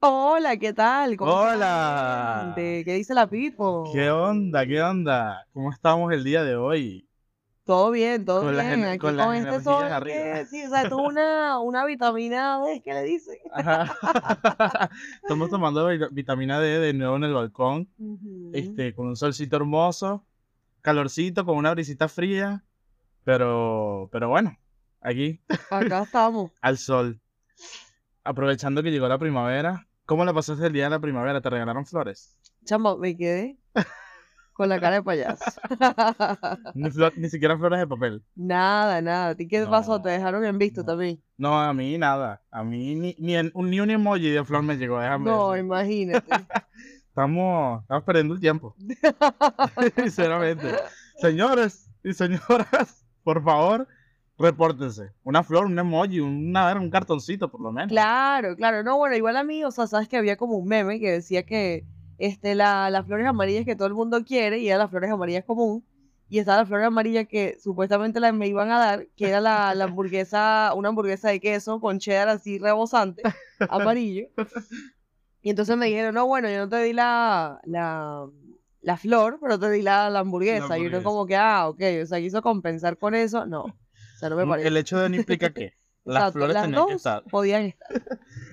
Hola, ¿qué tal? ¿Cómo la Hola. ¿Qué dice la ¿Qué Pipo? onda? ¿Qué onda? ¿Cómo estamos el día de hoy? Todo bien, todo Con bien. ener- Aquí con este sol arriba. sí, o sea, tuvo una, una vitamina D, ¿qué le dicen? Estamos tomando vita- vitamina D de nuevo en el balcón, este, con un solcito hermoso, calorcito, con una brisita fría, pero, pero bueno, aquí Acá estamos. al sol, aprovechando que llegó la primavera. ¿Cómo la pasaste el día de la primavera? ¿Te regalaron flores? Chamo, me quedé con la cara de payaso. Ni, ni siquiera flores de papel. Nada, nada. ¿A ti qué pasó? ¿Te dejaron en visto no. también? No, a mí nada. A mí ni, ni, en- un, ni un emoji de flor me llegó, déjame No, imagínate. Estamos, estamos perdiendo el tiempo, sinceramente. Señores y señoras, por favor, repórtense. Una flor, un emoji, una, un cartoncito, por lo menos. Claro, claro. No, bueno, igual a mí, o sea, sabes que había como un meme que decía que este, la, las flores amarillas que todo el mundo quiere y eran las flores amarillas común. Y estaba la flor amarilla que supuestamente la, me iban a dar, que era la, la hamburguesa, una hamburguesa de queso con cheddar así rebosante, amarillo. Y entonces me dijeron, no, bueno, yo no te di la, la, la flor, pero te di la, la hamburguesa. Y uno hamburguesa. como que, ah, ok, o sea, quiso compensar con eso. No, o sea, no me parece. El hecho de no implica que las flores las tenían que estar. podían estar.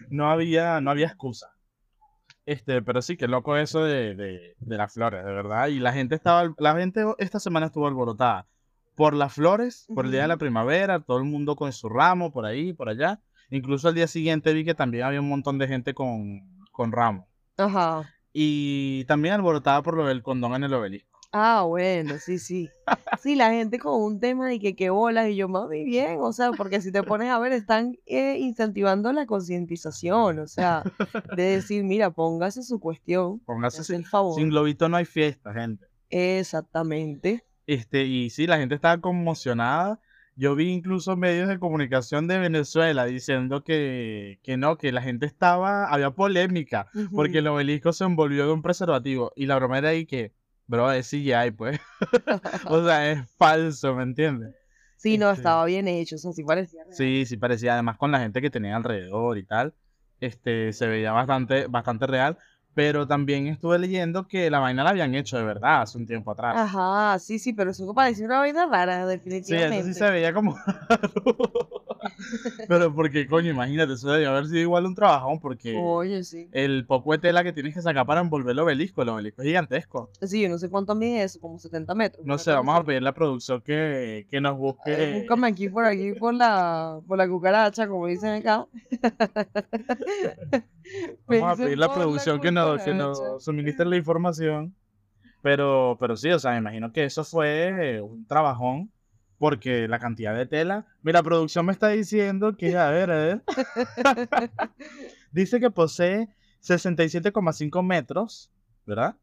No había, no había excusa. Este, pero sí, qué loco eso de, de, de las flores, de verdad. Y la gente estaba, la gente esta semana estuvo alborotada por las flores, por el día de la primavera, todo el mundo con su ramo, por ahí, por allá. Incluso al día siguiente vi que también había un montón de gente con, con ramo. Ajá. Y también alborotada por lo del condón en el obelisco. Ah, bueno, sí, sí. Sí, la gente con un tema de que qué bolas y yo, mami, bien, o sea, porque si te pones a ver, están eh, incentivando la concientización, o sea, de decir, mira, póngase su cuestión, Póngase sin, el favor. sin globito no hay fiesta, gente. Exactamente. Este, y sí, la gente estaba conmocionada. Yo vi incluso medios de comunicación de Venezuela diciendo que, que no, que la gente estaba, había polémica, porque el obelisco se envolvió de un preservativo. Y la broma era ahí que, bro, es CGI, pues. O sea, es falso, ¿me entiendes? Sí, no, Este, estaba bien hecho, o sea, sí parecía real. sí, sí parecía, además con la gente que tenía alrededor y tal, este, se veía bastante, bastante real. Pero también estuve leyendo que la vaina la habían hecho de verdad hace un tiempo atrás. Ajá, sí, sí, pero eso parecía una vaina rara, Sí, eso sí se definitivamente. veía como raro. Pero porque, coño, imagínate, eso debía haber sido igual un trabajón, porque Oye, sí. el poco de tela que tienes que sacar para envolver el obelisco, el obelisco es gigantesco. Sí, yo no sé cuánto mide eso, como 70 metros, No sé, vamos a pedirle a la producción que, que nos Eh, busque. Búscame aquí por aquí por la, por la cucaracha, como dicen acá. Vamos a a la por la producción que nos, que nos suministre la información. Pero, pero sí, o sea, me imagino que eso fue un trabajón. Porque la cantidad de tela. Mira, producción me está diciendo que, a ver, a ver. Dice que posee 67,5 metros, ¿verdad?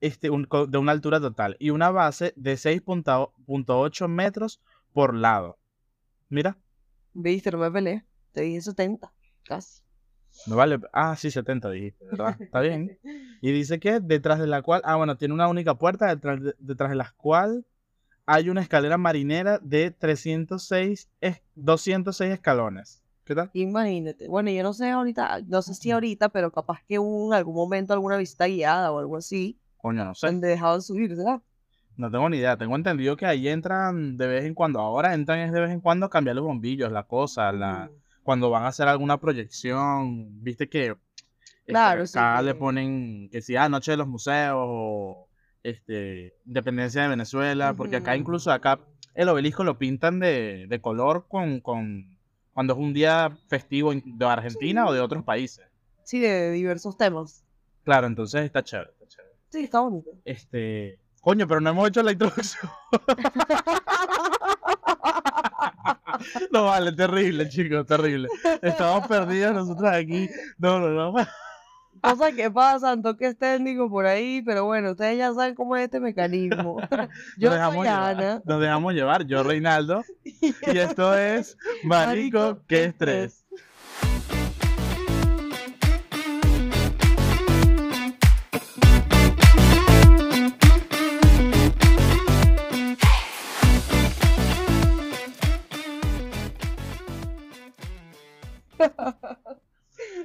Este, un- de una altura total y una base de 6.8 metros por lado. Mira, Viste, no me peleé. Te dije 70, casi. No vale. Ah, sí, 70 dijiste, ¿verdad? Está bien. Y dice que detrás de la cual, ah, bueno, tiene una única puerta detrás de, detrás de la cual hay una escalera marinera de 306, es- 206 escalones. ¿Qué tal? Imagínate. Bueno, yo no sé ahorita, no sé si ahorita, pero capaz que hubo en algún momento alguna visita guiada o algo así, Coño, no sé. donde dejaban subir, ¿verdad? No tengo ni idea. Tengo entendido que ahí entran de vez en cuando. Ahora entran es de vez en cuando a cambiar los bombillos, la cosa, la... Ujú. Cuando van a hacer alguna proyección. Viste que este, Claro, sí, acá le que- ponen que si ah, Noche de los Museos o este, Independencia de Venezuela, porque acá incluso acá el obelisco lo pintan de, de color con, con cuando es un día festivo de Argentina o de otros países. Sí, de diversos temas. Claro, entonces está chévere, está chévere. Sí, está bonito. Este, coño, pero no hemos hecho la introducción. No vale, terrible, chicos, terrible. Estamos perdidos nosotros aquí. No, no, no. Cosas que pasan, toques técnicos por ahí, pero bueno, ustedes ya saben cómo es este mecanismo. Yo Nos dejamos soy llevar. Ana. Nos dejamos llevar. Yo, Reinaldo. Y esto es Marico, qué estrés.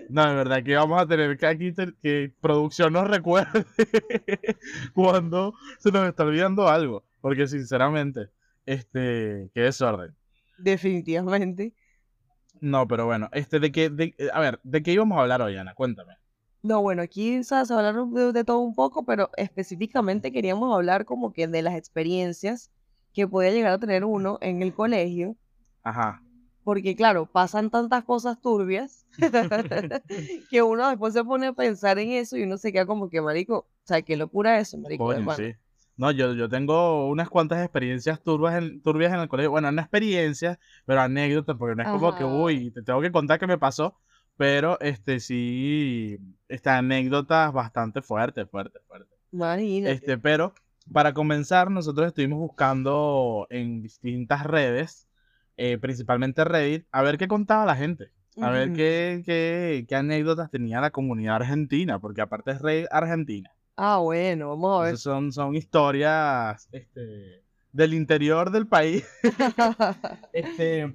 No, de verdad que vamos a tener que aquí que producción nos recuerde cuando se nos está olvidando algo. Porque sinceramente, este, qué desorden. Definitivamente. No, pero bueno, este, de qué, de, a ver, ¿de qué íbamos a hablar hoy, Ana? Cuéntame. No, bueno, aquí se hablaron de, de todo un poco, pero específicamente queríamos hablar como que de las experiencias que podía llegar a tener uno en el colegio, Ajá. Porque claro, pasan tantas cosas turbias que uno después se pone a pensar en eso y uno se queda como que, marico, o sea, qué locura eso, marico, hermano. sí. No, yo, yo tengo unas cuantas experiencias turbias en, turbias en el colegio. Bueno, no experiencias, pero anécdotas, porque no es como que, Ajá. uy, te tengo que contar qué me pasó. Pero, este, sí, estas anécdotas bastante fuertes, fuertes, fuertes. Imagínate. Este, pero, para comenzar, nosotros estuvimos buscando en distintas redes, eh, principalmente Reddit, a ver qué contaba la gente. A ver qué, qué, qué anécdotas tenía la comunidad argentina, porque aparte es Reddit Argentina. Ah, bueno, vamos a ver. Entonces son, son historias este, del interior del país. Este,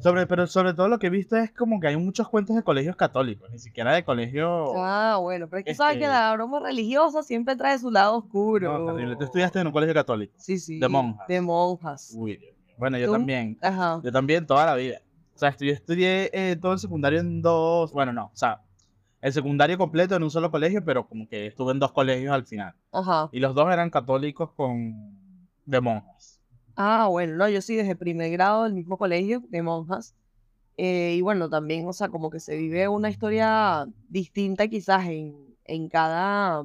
sobre, pero sobre todo lo que he visto es como que hay muchos cuentos de colegios católicos, ni siquiera de colegios... Ah, bueno, pero es que sabes que Este- la broma religiosa siempre trae su lado oscuro. No, terrible. Tú estudiaste en un colegio católico. Sí, sí. de monjas. De monjas. Uy, Dios. Bueno, yo ¿Tú? también. Ajá. Yo también toda la vida. O sea, estudié, estudié eh, todo el secundario en dos... Bueno, no, o sea, el secundario completo en un solo colegio, pero como que estuve en dos colegios al final. Ajá. Y los dos eran católicos con... de monjas. Ah, bueno, no, yo sí desde primer grado del mismo colegio de monjas. Eh, y bueno, también, o sea, como que se vive una historia distinta quizás en, en cada,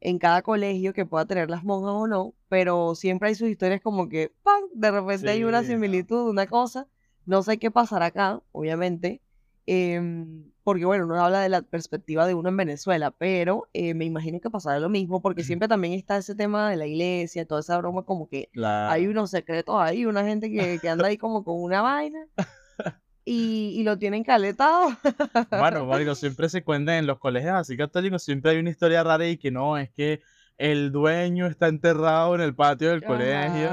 en cada colegio que pueda tener las monjas o no, pero siempre hay sus historias como que, ¡pam! De repente hay una Sí, similitud, una cosa. No sé qué pasará acá, obviamente, em, porque bueno, uno habla de la perspectiva de uno en Venezuela, pero eh, me imagino que pasará lo mismo, porque siempre también está ese tema de la iglesia, toda esa broma como que hay unos secretos ahí, una gente que, que anda ahí como con una vaina y, y lo tienen caletado. Bueno, Marico, siempre se cuenta en los colegios así católicos, siempre hay una historia rara y que no, es que el dueño está enterrado en el patio del colegio,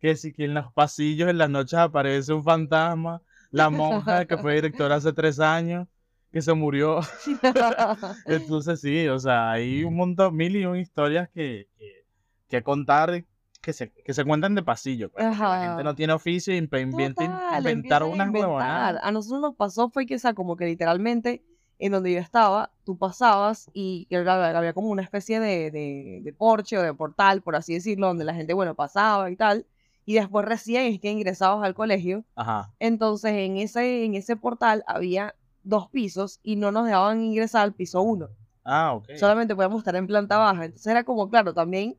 que si que en los pasillos en las noches aparece un fantasma, la monja que fue directora hace tres años, que se murió. Entonces sí, o sea, hay un montón, mil y un historias que, que, que contar, que se, que se cuentan de pasillo. pues, la gente no tiene oficio y inventar unas huevonadas. A nosotros nos pasó fue que, o sea, como que literalmente en donde yo estaba, tú pasabas y había, había como una especie de, de, de porche o de portal, por así decirlo, donde la gente, bueno, pasaba y tal. Y después recién es que ingresabas al colegio. Ajá. Entonces en ese, en ese portal había dos pisos y no nos dejaban ingresar al piso uno. Ah, ok. Solamente podíamos estar en planta baja. Entonces era como, claro, también,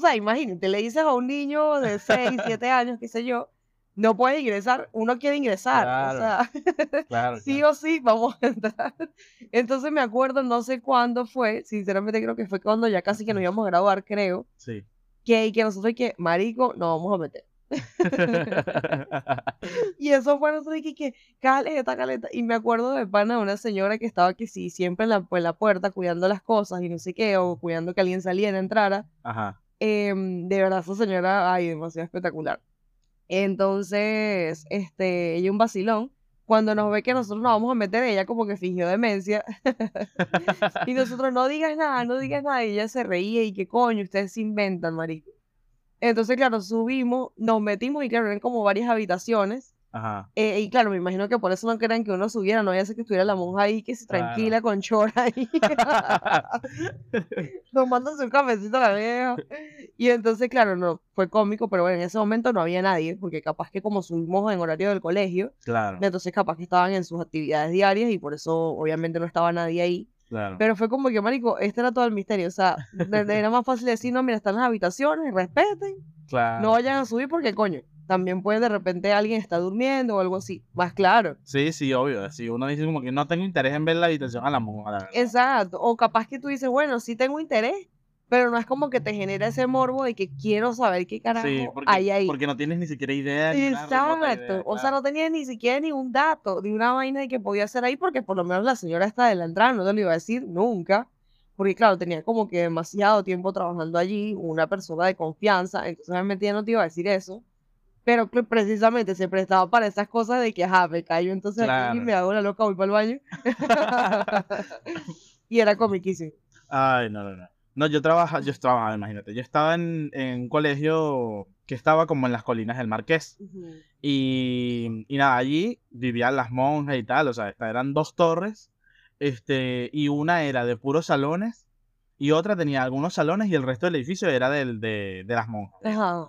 sea, imagínate, le dices a un niño de 6, 7 años, qué sé yo, no puede ingresar, uno quiere ingresar. O Claro, sea, Claro, sí claro. o sí, vamos a entrar. Entonces me acuerdo, no sé cuándo fue, sinceramente creo que fue cuando ya casi que nos íbamos a graduar, creo, Sí. que, que nosotros, que, marico, nos vamos a meter. Y eso fue nosotros que, que caleta, caleta. Y me acuerdo de pana de una señora que estaba que sí, siempre en la, la puerta cuidando las cosas y no sé qué, o cuidando que alguien saliera, entrara. Ajá. Em, de verdad, esa señora, ay, demasiado espectacular. Entonces, este, ella un vacilón. Cuando nos ve que nosotros nos vamos a meter, ella como que fingió demencia. y nosotros, no digas nada, no digas nada. Y ella se reía y que coño, ustedes se inventan, marico. Entonces, claro, subimos, nos metimos y claro, eran como varias habitaciones. Ajá. Eh, y claro, me imagino que por eso no querían que uno subiera, no vaya a ser que estuviera la monja ahí, que se Claro. tranquila con chora ahí, tomándose un cafecito la vieja. Y entonces, claro, no, fue cómico, pero bueno, en ese momento no había nadie, porque capaz que como subimos en horario del colegio, Claro, entonces capaz que estaban en sus actividades diarias y por eso obviamente no estaba nadie ahí. claro. Pero fue como que, marico, este era todo el misterio, o sea, era más fácil decir, no, mira, están las habitaciones, respeten, claro. no vayan a subir porque, coño, también puede de repente alguien está durmiendo o algo así, más claro. Sí, sí, obvio. Si uno dice como que no tengo interés en ver la habitación a la verdad. Exacto. O capaz que tú dices, bueno, sí tengo interés, pero no es como que te genera ese morbo de que quiero saber qué carajo Sí, porque, hay ahí. porque no tienes ni siquiera idea. Exacto. O sea, no tenía ni siquiera ni un dato de una vaina de que podía ser ahí, porque por lo menos la señora está de la entrada, no te lo iba a decir nunca. Porque claro, tenía como que demasiado tiempo trabajando allí, una persona de confianza, entonces obviamente ella no te iba a decir eso. Pero precisamente se prestaba para esas cosas de que, ajá, me callo entonces aquí y Claro. me hago la loca, voy para el baño. y era comiquísimo. Ay, no, no, no. No, yo trabajaba, yo estaba, imagínate, yo estaba en, en un colegio que estaba como en las colinas del Marqués. Y, y nada, allí vivían las monjas y tal, o sea, eran dos torres, este, y una era de puros salones, y otra tenía algunos salones, y el resto del edificio era del, de, de las monjas. Ajá.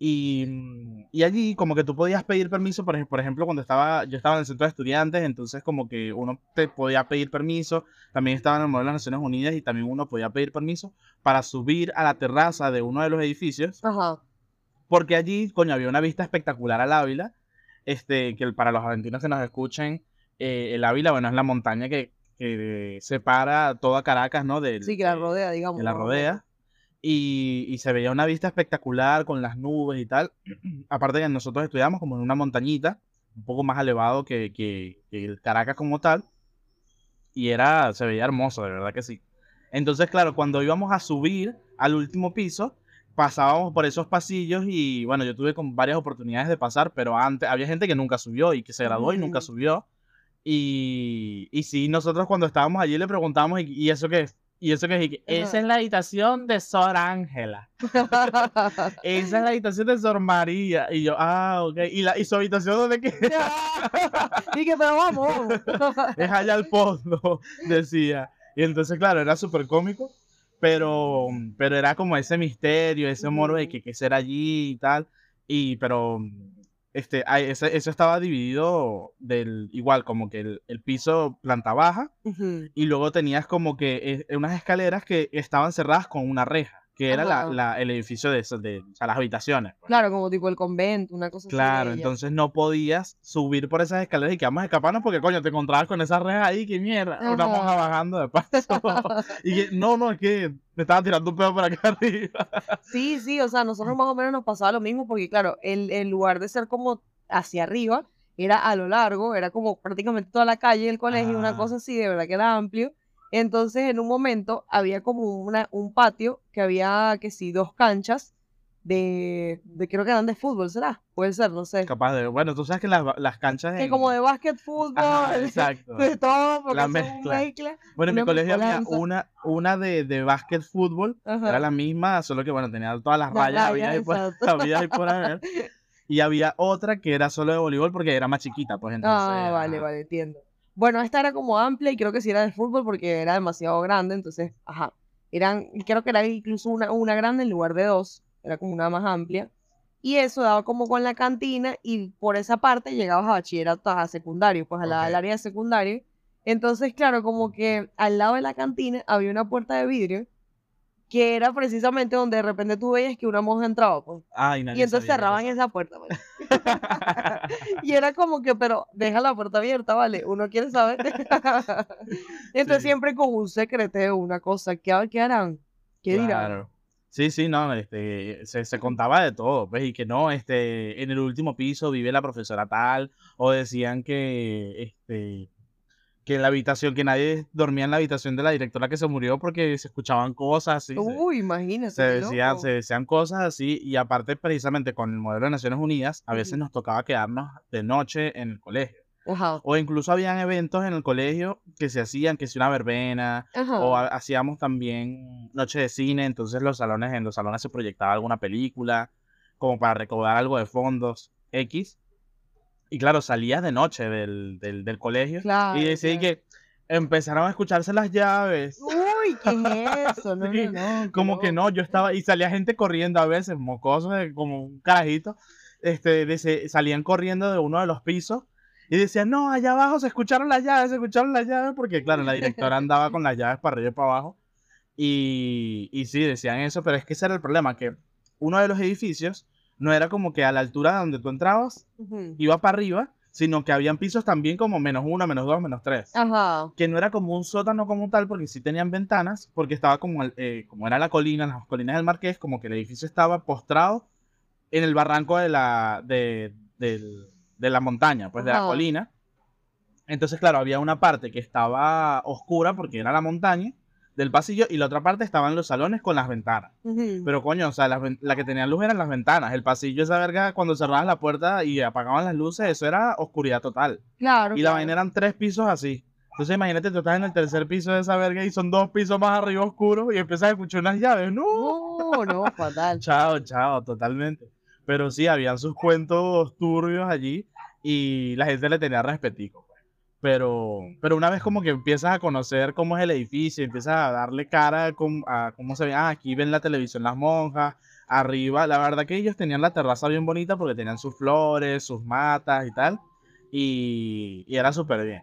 Y, mm, y allí como que tú podías pedir permiso, por, ej- por ejemplo, cuando estaba, yo estaba en el centro de estudiantes, entonces como que uno te podía pedir permiso, también estaba en el modelo de las Naciones Unidas y también uno podía pedir permiso para subir a la terraza de uno de los edificios, Ajá. porque allí, coño, había una vista espectacular al Ávila, este, que para los argentinos que nos escuchen, eh, el Ávila, bueno, es la montaña que, que separa toda Caracas, ¿no? Del, Sí, que la de- rodea, digamos. que la rodea. Y, y se veía una vista espectacular con las nubes y tal. Aparte que nosotros estudiamos como en una montañita, un poco más elevado que, que- que el Caracas como tal. Y era, se veía hermoso, de verdad que sí. Entonces, claro, cuando íbamos a subir al último piso, pasábamos por esos pasillos y bueno, yo tuve con varias oportunidades de pasar, pero antes había gente que nunca subió y que se graduó y nunca subió. Y, y sí, nosotros cuando estábamos allí le preguntamos, ¿y, y eso qué es? Y eso que que, esa es la habitación de Sor Ángela. Esa es la habitación de Sor María. Y yo, ah, ok. ¿Y, la, y su habitación dónde queda? y que, pero vamos. es allá al fondo, decía. Y entonces, claro, era súper cómico, pero, pero era como ese misterio, ese moro de que qué será allí y tal. Y, pero, este, ese- eso estaba dividido del, igual, como que el, el piso planta baja, y luego tenías como que eh, unas escaleras que estaban cerradas con una reja, que era la, la- el edificio de, de o sea, las habitaciones. pues. Claro, como tipo el convento, una cosa Claro, así. entonces no podías subir por esas escaleras y que vamos a escaparnos porque coño, te encontrabas con esas rejas ahí, que mierda, una Ajá. monja bajando de paso. y que, no, no, es que me estaba tirando un pedo por acá arriba. Sí, sí, o sea, nosotros más o menos nos pasaba lo mismo porque, claro, el, el lugar de ser como hacia arriba era a lo largo, era como prácticamente toda la calle del colegio, una cosa así, de verdad que era amplio. Entonces, en un momento había como una, un patio que había, que sí, dos canchas de, de creo que eran de fútbol, ¿será? Puede ser, no sé. Capaz de, bueno, tú sabes que las, las canchas Que en- como de básquet, fútbol, Ajá, exacto. de todo, porque La mezcla. mezcla. Bueno, en mi colegio había una, una de, de básquet fútbol, Ajá. era la misma, solo que bueno, tenía todas las Las rayas, había rayas, y por, habidas y por haber. Y había otra que era solo de voleibol porque era más chiquita, pues entonces. Ah, vale, ajá. vale, entiendo. Bueno, esta era como amplia y creo que sí era de fútbol porque era demasiado grande, entonces, ajá. Eran, creo que era incluso una, una grande en lugar de dos, era como una más amplia. Y eso daba como con la cantina y por esa parte llegabas a bachillerato, a secundario, pues a la- al Ok. área de secundario. Entonces, claro, como que al lado de la cantina había una puerta de vidrio que era precisamente donde de repente tú veías que una monja entraba, pues. Ay, Y nadie entonces cerraban esa puerta, pues. Y era como que, pero deja la puerta abierta, ¿vale? Uno quiere saber. Entonces Sí. siempre con un secreteo, una cosa. ¿Qué, qué harán? ¿Qué dirán? Claro. Sí, sí, no, este, se, se contaba de todo, pues, y que no, este, en el último piso vive la profesora tal, o decían que, este, que en la habitación, que nadie dormía en la habitación de la directora que se murió porque se escuchaban cosas así, se, Uy, imagínate. se loco. se decían cosas así, y aparte precisamente con el modelo de Naciones Unidas, a veces nos tocaba quedarnos de noche en el colegio, Ajá. o incluso habían eventos en el colegio que se hacían, que si una verbena, o ha- hacíamos también noche de cine, entonces los salones, en los salones se proyectaba alguna película, como para recaudar algo de fondos X. Y claro, salías de noche del, del, del colegio Claro, y decía claro. que empezaron a escucharse las llaves. Uy, ¿qué es eso? No, Sí, no, no. qué Como que no, yo estaba, y salía gente corriendo a veces, mocosos, como un carajito, este, de salían corriendo de uno de los pisos y decían, no, allá abajo se escucharon las llaves, se escucharon las llaves, porque claro, la directora andaba con las llaves para arriba y para abajo. Y, y sí, decían eso, pero es que ese era el problema, que uno de los edificios no era como que a la altura donde tú entrabas, iba para arriba, sino que habían pisos también como menos uno, menos dos, menos tres Ajá. que no era como un sótano como tal, porque sí tenían ventanas, porque estaba como, el- eh, como era la colina, las colinas del Marqués, como que el edificio estaba postrado en el barranco de la, de, del- de la montaña, pues de la colina. Entonces, claro, había una parte que estaba oscura porque era la montaña, del pasillo y la otra parte estaban los salones con las ventanas. Pero coño, o sea, ven- la que tenía luz eran las ventanas. El pasillo, esa verga, cuando cerraban la puerta y apagaban las luces, eso era oscuridad total. claro. Y la vaina eran tres pisos así. Entonces imagínate, tú estás en el tercer piso de esa verga y son dos pisos más arriba oscuros y empiezas a escuchar unas llaves. ¡No! No, no, fatal. Chao, chao, totalmente. Pero sí, habían sus cuentos turbios allí y la gente le tenía respetico. Pero, pero una vez como que empiezas a conocer cómo es el edificio, empiezas a darle cara a cómo, a cómo se ve, ah, aquí ven la televisión las monjas, arriba, la verdad que ellos tenían la terraza bien bonita porque tenían sus flores, sus matas y tal, y, y era súper bien.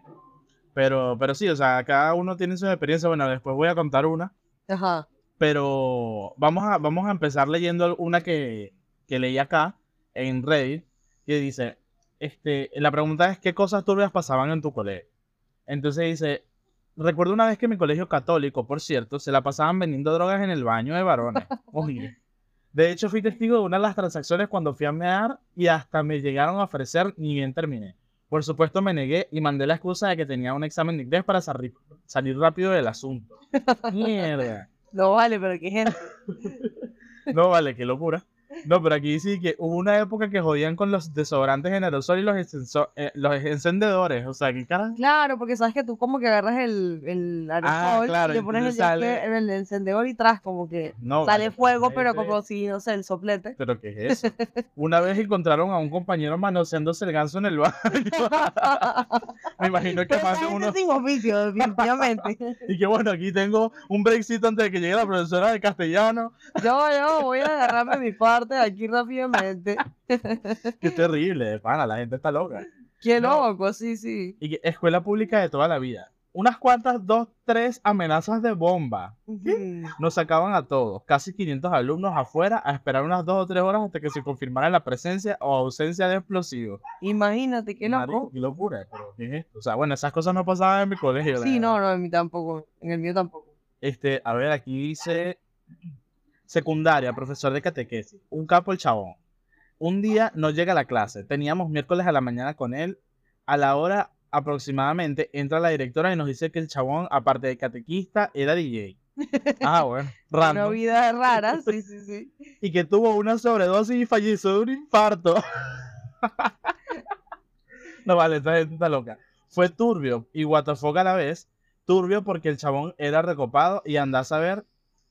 Pero, pero sí, o sea, cada uno tiene su experiencia, bueno, después voy a contar una Ajá. pero vamos a, vamos a empezar leyendo una que, que leí acá en Reddit que dice, este, la pregunta es ¿qué cosas turbias pasaban en tu colegio? Entonces dice, recuerdo una vez que en mi colegio católico, por cierto, se la pasaban vendiendo drogas en el baño de varones. Oye. De hecho, fui testigo de una de las transacciones cuando fui a mear y hasta me llegaron a ofrecer ni bien terminé. Por supuesto me negué y mandé la excusa de que tenía un examen de inglés para salir, salir rápido del asunto. Mierda. No vale, pero qué gente. No, vale, qué locura. No, pero aquí sí que hubo una época que jodían con los desodorantes en aerosol y los, eh, los encendedores. O sea, ¿qué cara? Claro, porque sabes que tú como que agarras el, el aerosol Ah, claro, y le pones el, sale- en el encendedor y tras como que No, sale fuego, pero como si, no sé, el soplete. ¿Pero qué es eso? Una vez encontraron a un compañero manoseándose el ganso en el baño. Me imagino que más de uno. sin oficio, definitivamente. Y que bueno, aquí tengo un breakcito antes de que llegue la profesora de castellano. Yo, yo voy a agarrarme mi parte aquí rápidamente. Qué terrible, de pana, la gente está loca. Qué No. loco, sí, sí. Y escuela pública de toda la vida. Unas cuantas, dos, tres amenazas de bomba. Nos sacaban a todos, casi 500 alumnos afuera, a esperar unas dos o tres horas hasta que se confirmara la presencia o ausencia de explosivos. Imagínate, qué Marico, loco. qué locura, pero ¿qué es esto? O sea, bueno, esas cosas no pasaban en mi colegio. Sí, verdad. no, no, en mí tampoco. En el mío tampoco. Este, a ver, aquí dice secundaria, profesor de catequesis, un capo el chabón. Un día no llega a la clase, teníamos miércoles a la mañana con él, a la hora aproximadamente entra la directora y nos dice que el chabón, aparte de catequista, era DJ. Ah, bueno, Una random. vida rara, sí, sí, sí. Y que tuvo una sobredosis y falleció de un infarto. no vale, esta gente está loca. Fue turbio y fuck a la vez. Turbio porque el chabón era recopado y anda a saber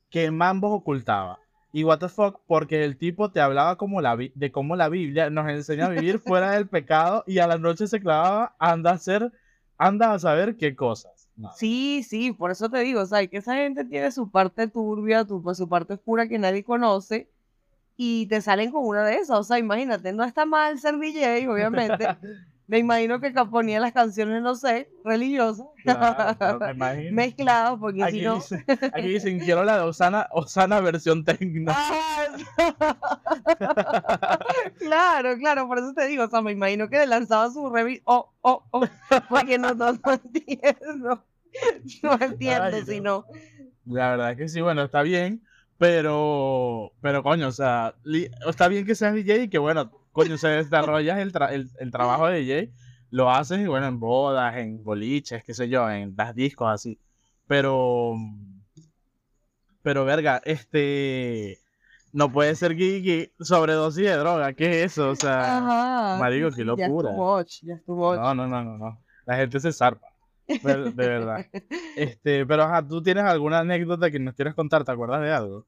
qué mambos ocultaba. Y what the fuck porque el tipo te hablaba como la de cómo la Biblia nos enseña a vivir fuera del pecado y a la noche se clavaba, anda a hacer, anda a saber qué cosas. No. Sí, sí, por eso te digo, o sea, que esa gente tiene su parte turbia, tu- pues, su parte oscura que nadie conoce, y te salen con una de esas, o sea, imagínate, no está mal ser DJ, obviamente, me imagino que ponía las canciones, no sé, religiosas, Claro, claro, me imagino. mezcladas, porque Aquí, si no... dice- aquí dicen, quiero la de Osana, Osana versión tecno. Ah, claro, claro, por eso te digo, o sea, me imagino que le lanzaba su revista, oh, oh, oh, porque no, no, no entiendo, no entiendo, Ay, si no... La verdad es que sí, bueno, está bien, pero, pero coño, o sea, li- está bien que seas DJ y que bueno, coño, se desarrollas el, tra- el, el trabajo de DJ, lo haces bueno, en bodas, en boliches, qué sé yo, en las discos así, pero, pero verga, este, no puede ser que, sobredosis de droga, ¿qué es eso? O sea, Ajá. marico, qué Ya locura. ya too much. no, no, no, no, no, la gente se zarpa, de, de verdad. Este, pero ajá, ¿tú tienes alguna anécdota que nos quieras contar? ¿Te acuerdas de algo?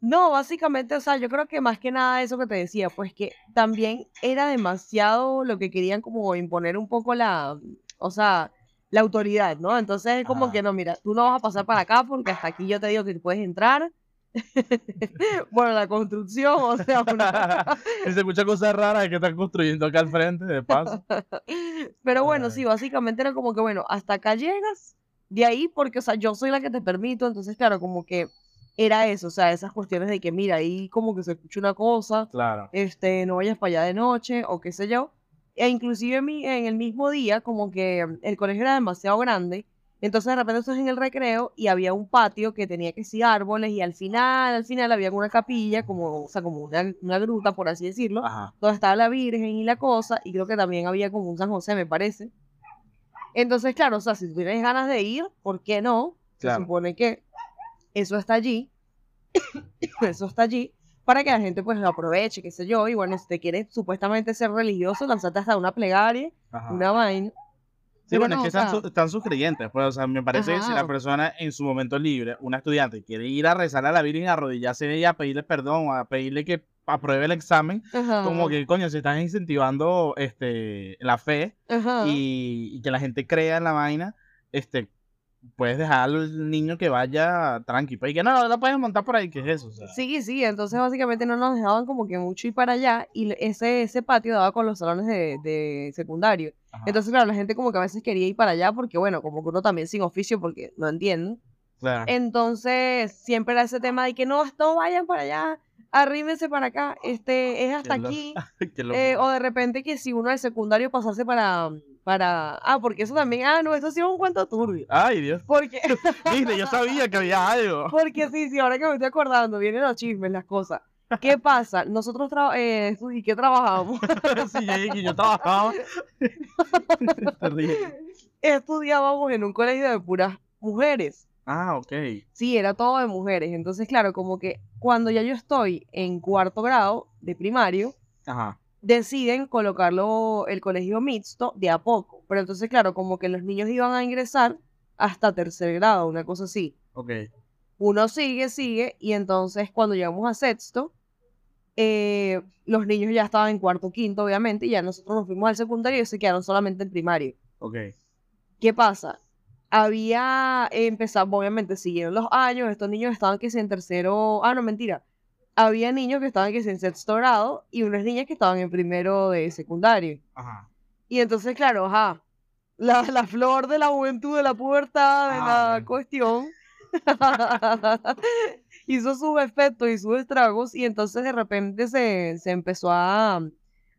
No, básicamente, o sea, yo creo que más que nada eso que te decía, pues que también era demasiado lo que querían como imponer un poco la, o sea, la autoridad, ¿no? Entonces es como que no, mira, tú no vas a pasar para acá porque hasta aquí yo te digo que puedes entrar. bueno, la construcción, o sea, una... Se escucha cosas raras que están construyendo acá al frente, de paso. Pero bueno, Ay. sí, básicamente era como que, bueno, hasta acá llegas, de ahí, porque, o sea, yo soy la que te permito, entonces, claro, como que era eso, o sea, esas cuestiones de que, mira, ahí como que se escucha una cosa, Claro. este, no vayas para allá de noche, o qué sé yo. E inclusive mi- en el mismo día, como que el colegio era demasiado grande, entonces de repente estás en el recreo y había un patio que tenía que ser árboles y al final, al final había una capilla, como, o sea, como una, una gruta, por así decirlo, Ajá. donde estaba la Virgen y la cosa, y creo que también había como un San José, me parece. Entonces, claro, o sea, si tienes ganas de ir, ¿por qué no? Se supone que eso está allí, eso está allí para que la gente pues lo aproveche, qué sé yo, y bueno, si te quieres supuestamente ser religioso, lanzate hasta una plegaria, Ajá. una vaina. Sí, Pero bueno, no, es que están, su- están sus creyentes, pues, o sea, me parece que si la Ajá. persona en su momento libre, una estudiante, quiere ir a rezar a la Virgen, a arrodillarse ella, a pedirle perdón, a pedirle que apruebe el examen, Ajá, como que, coño, se están incentivando este, la fe ajá. y, y que la gente crea en la vaina, este, puedes dejar al niño que vaya tranqui, pues, y que no, no, no puedes montar por ahí, ¿qué es eso? O sea, Sí, sí, entonces básicamente no nos dejaban como que mucho ir para allá y ese, ese patio daba con los salones de, de secundario. ajá, Entonces, claro, la gente como que a veces quería ir para allá porque, bueno, como que uno también sin oficio porque no entienden. claro. Entonces, siempre era ese tema de que no, no vayan para allá, arrímense para acá, este, es hasta aquí. Eh, o de repente que si uno del secundario pasarse para, para, ah, porque eso también, ah, no, eso sí es un cuento turbio. Ay, Dios. Porque, Viste, yo sabía que había algo. porque sí, sí, ahora que me estoy acordando, vienen los chismes, las cosas. ¿Qué pasa? Nosotros, eh, ¿y qué trabajamos? sí, que yo trabajaba. Estudiábamos en un colegio de puras mujeres. Ah, ok. Sí, era todo de mujeres. Entonces, claro, como que cuando ya yo estoy en cuarto grado de primario, Ajá. Deciden colocarlo el colegio mixto de a poco. Pero entonces, claro, como que los niños iban a ingresar hasta tercer grado, una cosa así. Ok. Uno sigue, sigue, y entonces cuando llegamos a sexto, eh, los niños ya estaban en cuarto, quinto, obviamente, y ya nosotros nos fuimos al secundario y se quedaron solamente en primario. Ok. ¿Qué pasa? Había empezado, obviamente, siguieron los años, estos niños estaban que si en tercero, ah, no, mentira. Había niños que estaban que si en sexto grado y unas niñas que estaban en primero de secundario. Ajá. Y entonces, claro, ajá, la, la flor de la juventud, de la pubertad, de Ah, la bueno. cuestión, hizo sus efectos y sus estragos y entonces de repente se, se empezó a,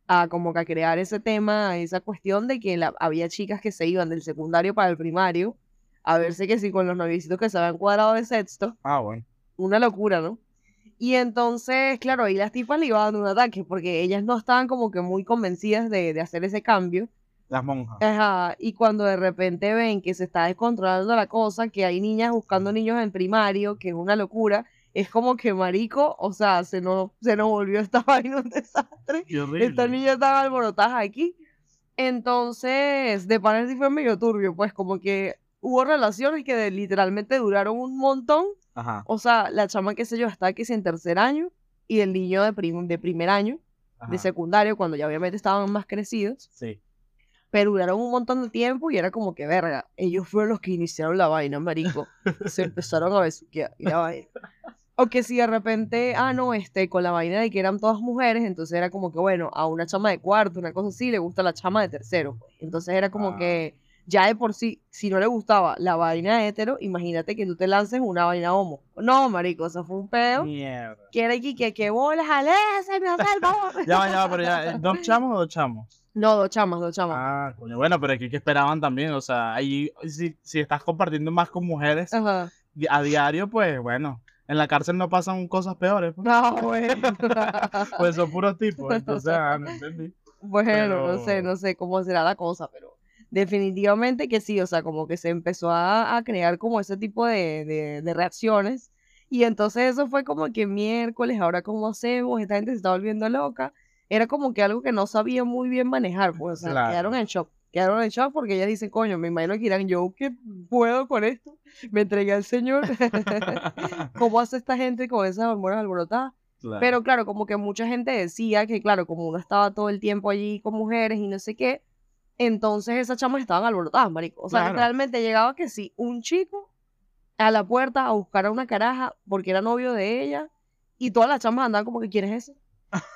a como que a crear ese tema, esa cuestión de que la- había chicas que se iban del secundario para el primario a verse que sí con los noviecitos que se habían cuadrado de sexto, Ah, bueno. una locura, ¿no? Y entonces, claro, ahí las tipas le iban dando un ataque porque ellas no estaban como que muy convencidas de, de hacer ese cambio. Las monjas. Ajá, y cuando de repente ven que se está descontrolando la cosa, que hay niñas buscando niños en primario, que es una locura, es como que marico, o sea, se nos, se nos volvió esta vaina un desastre. Qué horrible. Estas niñas estaban alborotadas aquí. Entonces, de panel sí fue medio turbio, pues como que hubo relaciones que de- literalmente duraron un montón. Ajá. O sea, la chama, qué sé yo, está aquí en tercer año y el niño de, prim- de primer año, Ajá. de secundario, cuando ya obviamente estaban más crecidos Sí. pero duraron un montón de tiempo y era como que, verga, ellos fueron los que iniciaron la vaina, marico. Se empezaron a besuquear y la vaina. O que si de repente, ah, no, este, con la vaina de que eran todas mujeres, entonces era como que, bueno, a una chama de cuarto, una cosa así, le gusta la chama de tercero. pues. Entonces era como Ah. que, ya de por sí, si no le gustaba la vaina hetero, imagínate que tú te lances una vaina homo. No, marico, eso fue un peo. Mierda. Que era aquí, que, que bolas, aléjese, me hace el favor. Ya va, ya va, pero ya. ¿Dos chamos o dos chamos? No, dos chamas, dos chamas. Ah, coño. Bueno, pero aquí que esperaban también. O sea, ahí, si, si estás compartiendo más con mujeres Ajá. a diario, pues bueno. En la cárcel no pasan cosas peores. Pues, No, bueno. pues son puros tipos. Entonces, ah, no entendí. Bueno, no sé, no sé cómo será la cosa, pero definitivamente que sí, o sea, como que se empezó a, a crear como ese tipo de, de- de reacciones. Y entonces eso fue como que miércoles, ahora cómo hacemos, esta gente se está volviendo loca. Era como que algo que no sabía muy bien manejar, pues, o sea, Claro. quedaron en shock. Quedaron en shock porque ellas dicen, coño, me imagino que irán, yo que puedo con esto, me entregué al Señor. ¿Cómo hace esta gente con esas hormonas alborotadas? Claro. Pero claro, como que mucha gente decía que, claro, como uno estaba todo el tiempo allí con mujeres y no sé qué, entonces esas chamas estaban alborotadas, marico. O sea, Claro. literalmente llegaba que sí, un chico a la puerta a buscar a una caraja porque era novio de ella y todas las chamas andaban como que, ¿quién es ese?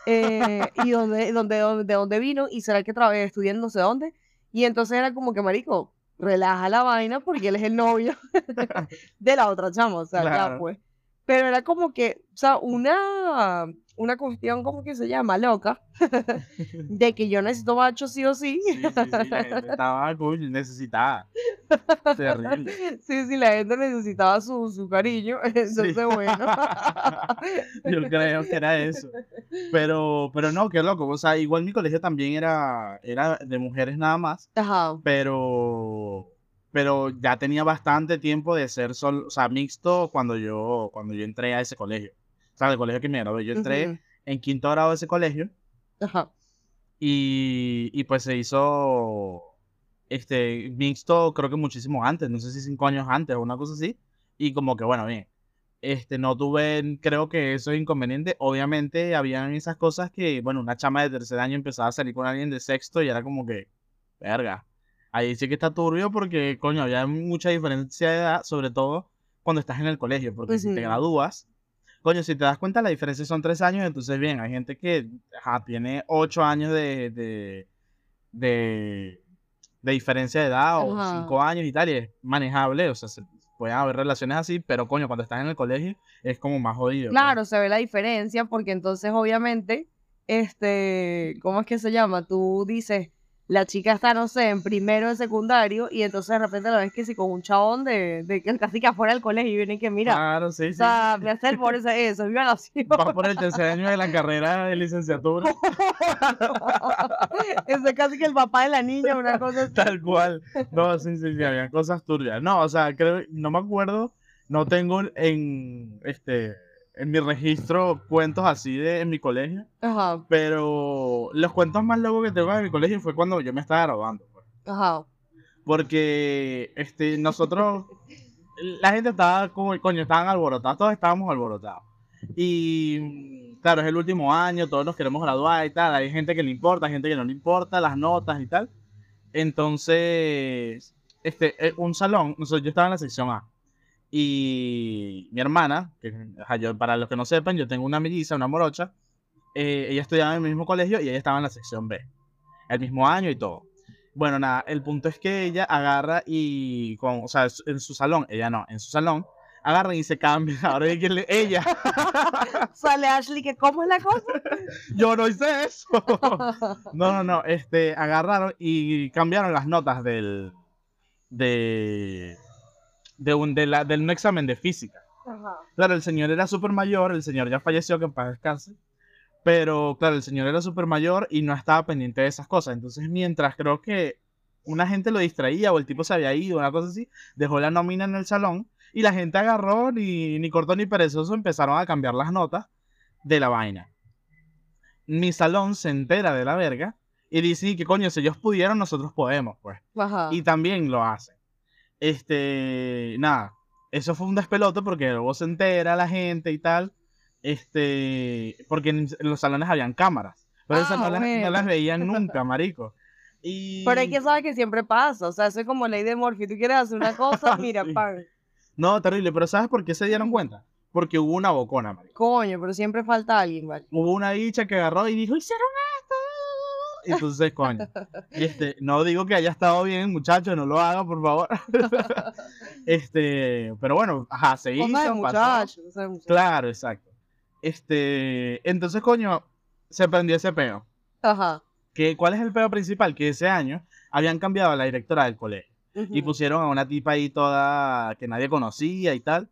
Eh, y dónde, dónde, dónde- de dónde vino y será que estudiando no sé dónde. Y entonces era como que, marico, relaja la vaina porque él es el novio de la otra chama, o sea, ya pues. Pero era como que, o sea, una, una cuestión como que se llama loca, de que yo necesito macho sí o sí. Sí, sí, sí, la gente estaba cool, necesitada. Terrible. Sí, sí, la gente necesitaba su, su cariño, entonces bueno. Yo creo que era eso. Pero, pero no, qué loco. O sea, igual mi colegio también era, era de mujeres nada más. Ajá, Pero, pero ya tenía bastante tiempo de ser solo, o sea, mixto cuando yo, cuando yo entré a ese colegio. O sea, el colegio que me gradué. Yo entré Ujú. en quinto grado de ese colegio Ajá. y, y pues se hizo este mixto creo que muchísimo antes, no sé si cinco años antes o una cosa así. Y como que bueno, bien, este no tuve, creo que eso es inconveniente. Obviamente habían esas cosas que, bueno, una chama de tercer año empezaba a salir con alguien de sexto y era como que, verga. Ahí sí que está turbio porque, coño, había mucha diferencia de edad, sobre todo cuando estás en el colegio, porque si te gradúas, coño, si te das cuenta, la diferencia son tres años, entonces bien, hay gente que tiene ocho años de, de, de, de diferencia de edad o Ajá. cinco años y tal, y es manejable, o sea, se, pueden haber relaciones así, pero coño, cuando estás en el colegio es como más jodido. pues. Claro, se ve la diferencia porque entonces obviamente, este, ¿cómo es que se llama? Tú dices, la chica está, no sé, en primero de secundario y entonces de repente la ves que sí con un chabón de, de que casi que afuera del colegio y viene que mira, Claro, sí, o sí. sea, me hace el por eso, eso, es violación. Vas por el tercer año de la carrera de licenciatura, Ese es casi que el papá de la niña, una cosa así. tal cual. No, sí, sí, sí, había cosas turbias. No, o sea, creo, no me acuerdo, no tengo en, este, en mi registro cuentos así de en mi colegio. Ajá, Pero los cuentos más locos que tengo en mi colegio fue cuando yo me estaba graduando. pues. ajá. Porque este, nosotros, la gente estaba como, coño, estaban alborotados, todos estábamos alborotados. Y claro, es el último año, todos nos queremos graduar y tal. Hay gente que le importa, hay gente que no le importa, las notas y tal. Entonces, este, eh, un salón, nosotros, yo estaba en la sección A. Y mi hermana, que ajá, yo, para los que no sepan, yo tengo una melliza, una morocha. eh, ella estudiaba en el mismo colegio y ella estaba en la sección B. El mismo año y todo. Bueno, nada, el punto es que ella agarra y, con, o sea, en su salón, ella no, en su salón, agarra y se cambia. Ahora hay que le- ella, Sale Ashley, que ¿cómo es la cosa? yo no hice eso. No, no, no, este, agarraron y cambiaron las notas del, de, de un, de la, un examen de física. Ajá. Claro, el señor era súper mayor, el señor ya falleció, que en paz descanse. Pero, claro, el señor era súper mayor y no estaba pendiente de esas cosas. Entonces, mientras creo que una gente lo distraía o el tipo se había ido, una cosa así, dejó la nómina en el salón y la gente agarró, ni, ni corto ni perezoso, empezaron a cambiar las notas de la vaina. Mi salón se entera de la verga y dice, "¿Y qué coño? Si ellos pudieron, nosotros podemos, pues Ajá. y también lo hacen. Este, nada, eso fue un despelote porque luego se entera la gente y tal, este, porque en, los salones habían cámaras, pero esas Ah, no, las, no las veían nunca, marico. Y... Pero hay que saber que siempre pasa, o sea, eso es como ley de Morphy, tú quieres hacer una cosa, mira, Sí. pan. No, terrible, pero ¿sabes por qué se dieron cuenta? Porque hubo una bocona, marico. Coño, pero siempre falta alguien, ¿vale? Hubo una dicha que agarró y dijo, hicieron esto. Entonces, coño, este, no digo que haya estado bien, muchachos, no lo hagan, por favor. este, pero bueno, ajá, se hizo, de pasó. muchachos. Claro, exacto. Este, entonces, coño, se prendió ese peo. Ajá. Que, ¿Cuál es el peo principal? Que ese año habían cambiado a la directora del colegio y Ujú. pusieron a una tipa ahí toda que nadie conocía y tal,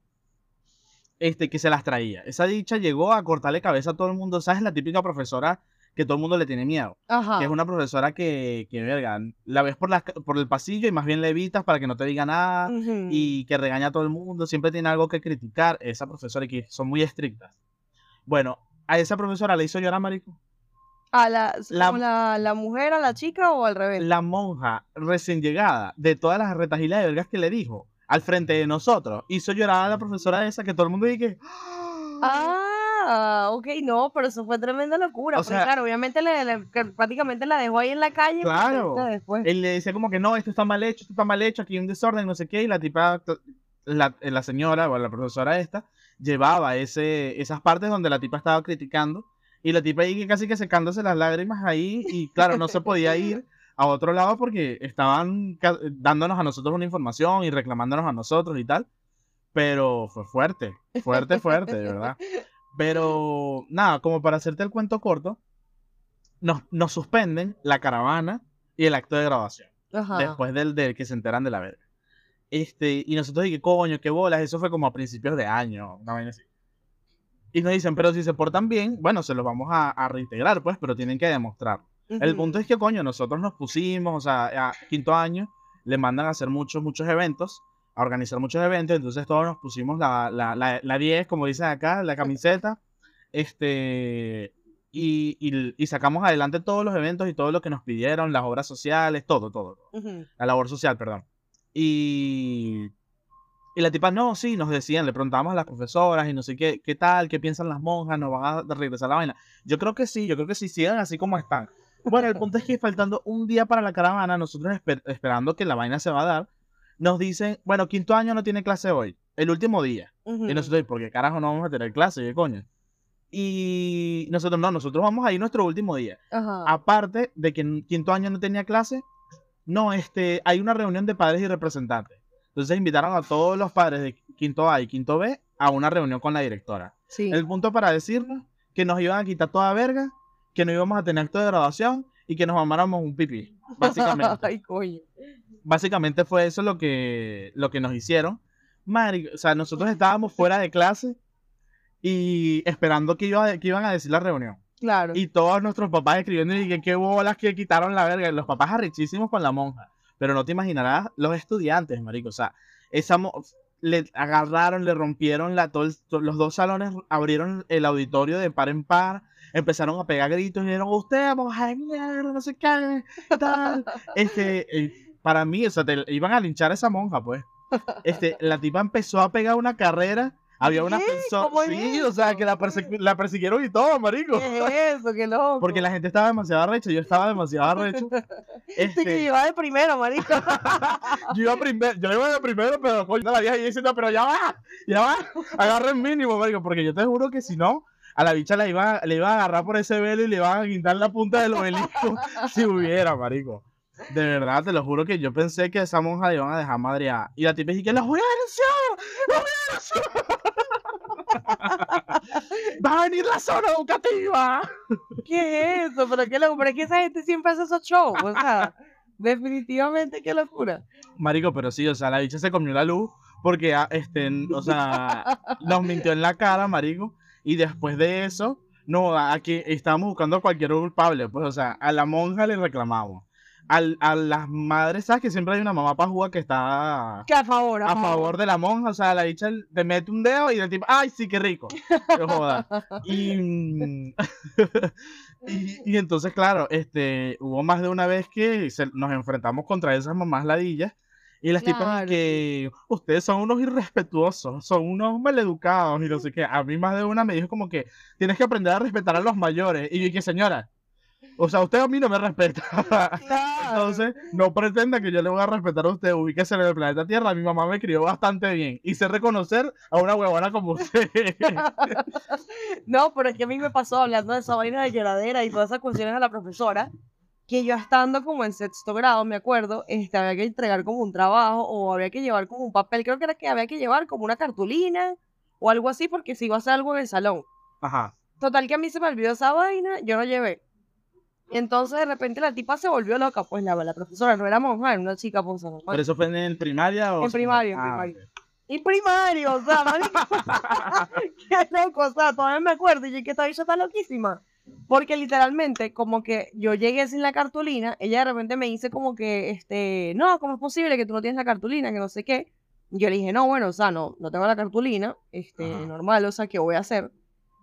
este, que se las traía. Esa dicha llegó a cortarle cabeza a todo el mundo. ¿Sabes? La típica profesora que todo el mundo le tiene miedo. Ajá. Que es una profesora que, que verga, la ves por, la, por el pasillo y más bien le evitas para que no te diga nada Ujú. y que regaña a todo el mundo, siempre tiene algo que criticar, esa profesora que son muy estrictas. Bueno, a esa profesora le hizo llorar, marico. ¿A la, la- la, la mujer a la chica o al revés? La monja recién llegada, de todas las retagilas de vergas que le dijo, al frente de nosotros, hizo llorar a la profesora esa que todo el mundo dice que... Ah, ok, no, pero eso fue tremenda locura. O porque, sea- claro, obviamente le, le- prácticamente la dejó ahí en la calle. pues, Claro. Después. Él le decía como que no, esto está mal hecho, esto está mal hecho, aquí hay un desorden, no sé qué, y la tipa, la, la señora o la profesora esta, llevaba ese, esas partes donde la tipa estaba criticando, y la tipa ahí casi que secándose las lágrimas ahí, y claro, no se podía ir a otro lado porque estaban dándonos a nosotros una información y reclamándonos a nosotros y tal, pero fue fuerte, fuerte, fuerte, de verdad. Pero nada, como para hacerte el cuento corto, nos, nos suspenden la caravana y el acto de grabación Ajá. después del, del que se enteran de la verga. Este, y nosotros dije, coño, qué bolas, eso fue como a principios de año, una vaina así. Y nos dicen, pero si se portan bien, bueno, se los vamos a, a reintegrar, pues, pero tienen que demostrar. El Ujú. punto es que, coño, nosotros nos pusimos, o sea, a quinto año, le mandan a hacer muchos, muchos eventos, a organizar muchos eventos, entonces todos nos pusimos la, la, la, la 10, como dicen acá, la camiseta, este, y, y, y sacamos adelante todos los eventos y todo lo que nos pidieron, las obras sociales, todo, todo, Ujú. la labor social, perdón. Y, y la tipa, no, sí, nos decían, le preguntábamos a las profesoras y no sé qué, qué tal, qué piensan las monjas, nos van a regresar la vaina. Yo creo que sí, yo creo que sí, sigan así como están. Bueno, el punto es que faltando un día para la caravana, nosotros esper- esperando que la vaina se va a dar, nos dicen, bueno, quinto año no tiene clase hoy, el último día. Ujú. Y nosotros, ¿por qué carajo no vamos a tener clase? ¿Qué coño? Y nosotros, no, nosotros vamos a ir nuestro último día. Ajá. Aparte de que en quinto año no tenía clase, no, este, hay una reunión de padres y representantes. Entonces invitaron a todos los padres de quinto A y quinto B a una reunión con la directora. Sí. El punto para decirnos que nos iban a quitar toda verga, que no íbamos a tener acto de graduación y que nos mamáramos un pipí. Básicamente. Ay, coño. Básicamente fue eso lo que, lo que nos hicieron. Marico, o sea, nosotros estábamos fuera de clase y esperando que, iba, que iban a decir la reunión. Claro. Y todos nuestros papás escribiendo y que qué bolas que quitaron la verga. Los papás arrechísimos con la monja. Pero no te imaginarás los estudiantes, marico. O sea, esa le agarraron, le rompieron la, todo el- to- los dos salones, abrieron el auditorio de par en par, empezaron a pegar gritos y dijeron, usted, monja de mierda, no tal. Este, eh, para mí, o sea, te- iban a linchar a esa monja, pues. Este, la tipa empezó a pegar una carrera. Había una persona. ¿Cómo es Sí, o sea, que la, la persiguieron y todo, marico. ¿Qué es eso? Qué loco. Porque la gente estaba demasiado arrecha, yo estaba demasiado arrecho. Sí, que Este, iba de primero, marico. yo iba primero, yo iba de primero, pero coño, la vieja y diciendo, pero ya va, ya va, agarra el mínimo, marico, porque yo te juro que si no, a la bicha la iba, le iba a agarrar por ese velo y le iban a quitar la punta del obelisco si hubiera, marico. De verdad, te lo juro que yo pensé que esa monja la iban a dejar madreada. Y la tipa dice que los voy a denunciar, los voy a denunciar. Va a venir la zona educativa. ¿Qué es eso? Pero qué loco. Pero es que esa gente siempre hace esos shows. O sea, definitivamente qué locura. Marico, pero sí, o sea, la bicha se comió la luz porque, ah, este, o sea, nos mintió en la cara, marico, y después de eso, no, aquí estábamos buscando a cualquier culpable, pues, o sea, a la monja le reclamamos. Al, a las madres, ¿sabes? Que siempre hay una mamá pajúa que está Que a favor, a, a favor de la monja, o sea, la dicha te mete un dedo y el tipo, ¡ay, sí, qué rico! No joda. Y, mm, y, y entonces, claro, este, hubo más de una vez que se- nos enfrentamos contra esas mamás ladillas y las tipas Claro, que ustedes son unos irrespetuosos, son unos maleducados y no sé qué. A mí más de una me dijo como que tienes que aprender a respetar a los mayores. Y yo dije, señora, o sea, usted a mí no me respeta. Entonces, no pretenda que yo le voy a respetar a usted. Ubíquese en el planeta Tierra. Mi mamá me crió bastante bien. Y sé reconocer a una huevona como usted. No, pero es que a mí me pasó hablando de esa vaina de lloradera y todas esas cuestiones a la profesora, que yo estando como en sexto grado, me acuerdo, este, había que entregar como un trabajo o había que llevar como un papel, creo que era que había que llevar como una cartulina o algo así porque si iba a hacer algo en el salón. Ajá. Total que a mí se me olvidó esa vaina, yo no llevé. Entonces de repente la tipa se volvió loca, pues la, la profesora no era monja, era una chica pues normal. ¿Pero eso fue en primaria o En primario, en Ah, primario. ok. Y primario, o sea, qué loco, o sea, todavía me acuerdo, y yo que esta bicha está loquísima. Porque literalmente, como que yo llegué sin la cartulina, ella de repente me dice como que, este, no, ¿cómo es posible que tú no tienes la cartulina, que no sé qué? Y yo le dije, no, bueno, o sea, no, no tengo la cartulina, este, Ajá. normal, o sea, ¿qué voy a hacer?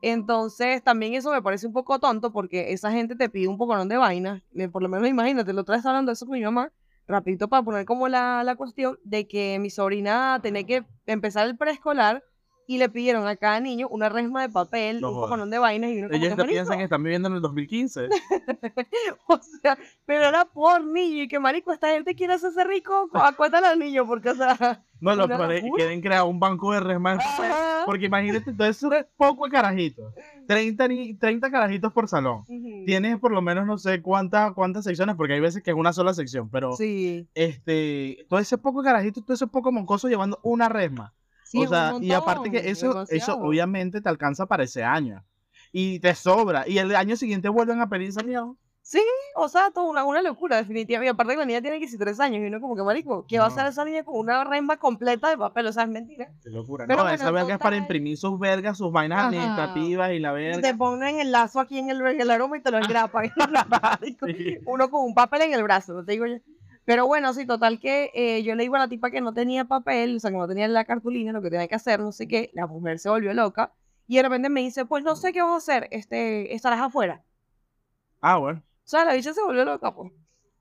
Entonces, también eso me parece un poco tonto porque esa gente te pide un poco de vainas. Por lo menos imagínate, lo otra vez hablando de eso con mi mamá, rapidito para poner como la, la cuestión de que mi sobrina tenía que empezar el preescolar y le pidieron a cada niño una resma de papel, No un jodas. poco de vainas y uno Ellos piensan que están viviendo en el 2015. O sea, pero era por niño y que marico, esta gente quiere hacerse rico, acuérdale al niño porque, o sea, No, lo locura. quieren crear un banco de resma de papel. Porque imagínate, entonces eso es poco de carajitos. 30, ni- 30 carajitos por salón. Ujú. Tienes por lo menos no sé cuántas cuántas secciones, porque hay veces que es una sola sección, pero Sí, este, todo ese poco carajito, todo ese poco moncoso llevando una resma. Sí, o un sea, y aparte que eso, eso obviamente te alcanza para ese año. Y te sobra. Y el año siguiente vuelven a pedir esa mierda. O sea, todo una, una locura, definitivamente. Y aparte que la niña tiene que ser tres años y uno como que, marico, ¿qué va a hacer esa niña con una resma completa de papel? O sea, es mentira. Qué locura. Pero no, bueno, esa verga es para imprimir sus vergas, sus vainas Ajá. administrativas y la Y verga. te ponen el lazo aquí en el, en el aroma y te lo engrapan. Sí. Uno con un papel en el brazo, no te digo yo. Pero bueno, sí, total que eh, yo le digo a la tipa que no tenía papel, o sea, que no tenía la cartulina, lo que tenía que hacer, no sé qué. La mujer se volvió loca y de repente me dice, pues no sé qué vas a hacer, este, estarás afuera. Ah, bueno. O sea, la bicha se volvió loca, pues.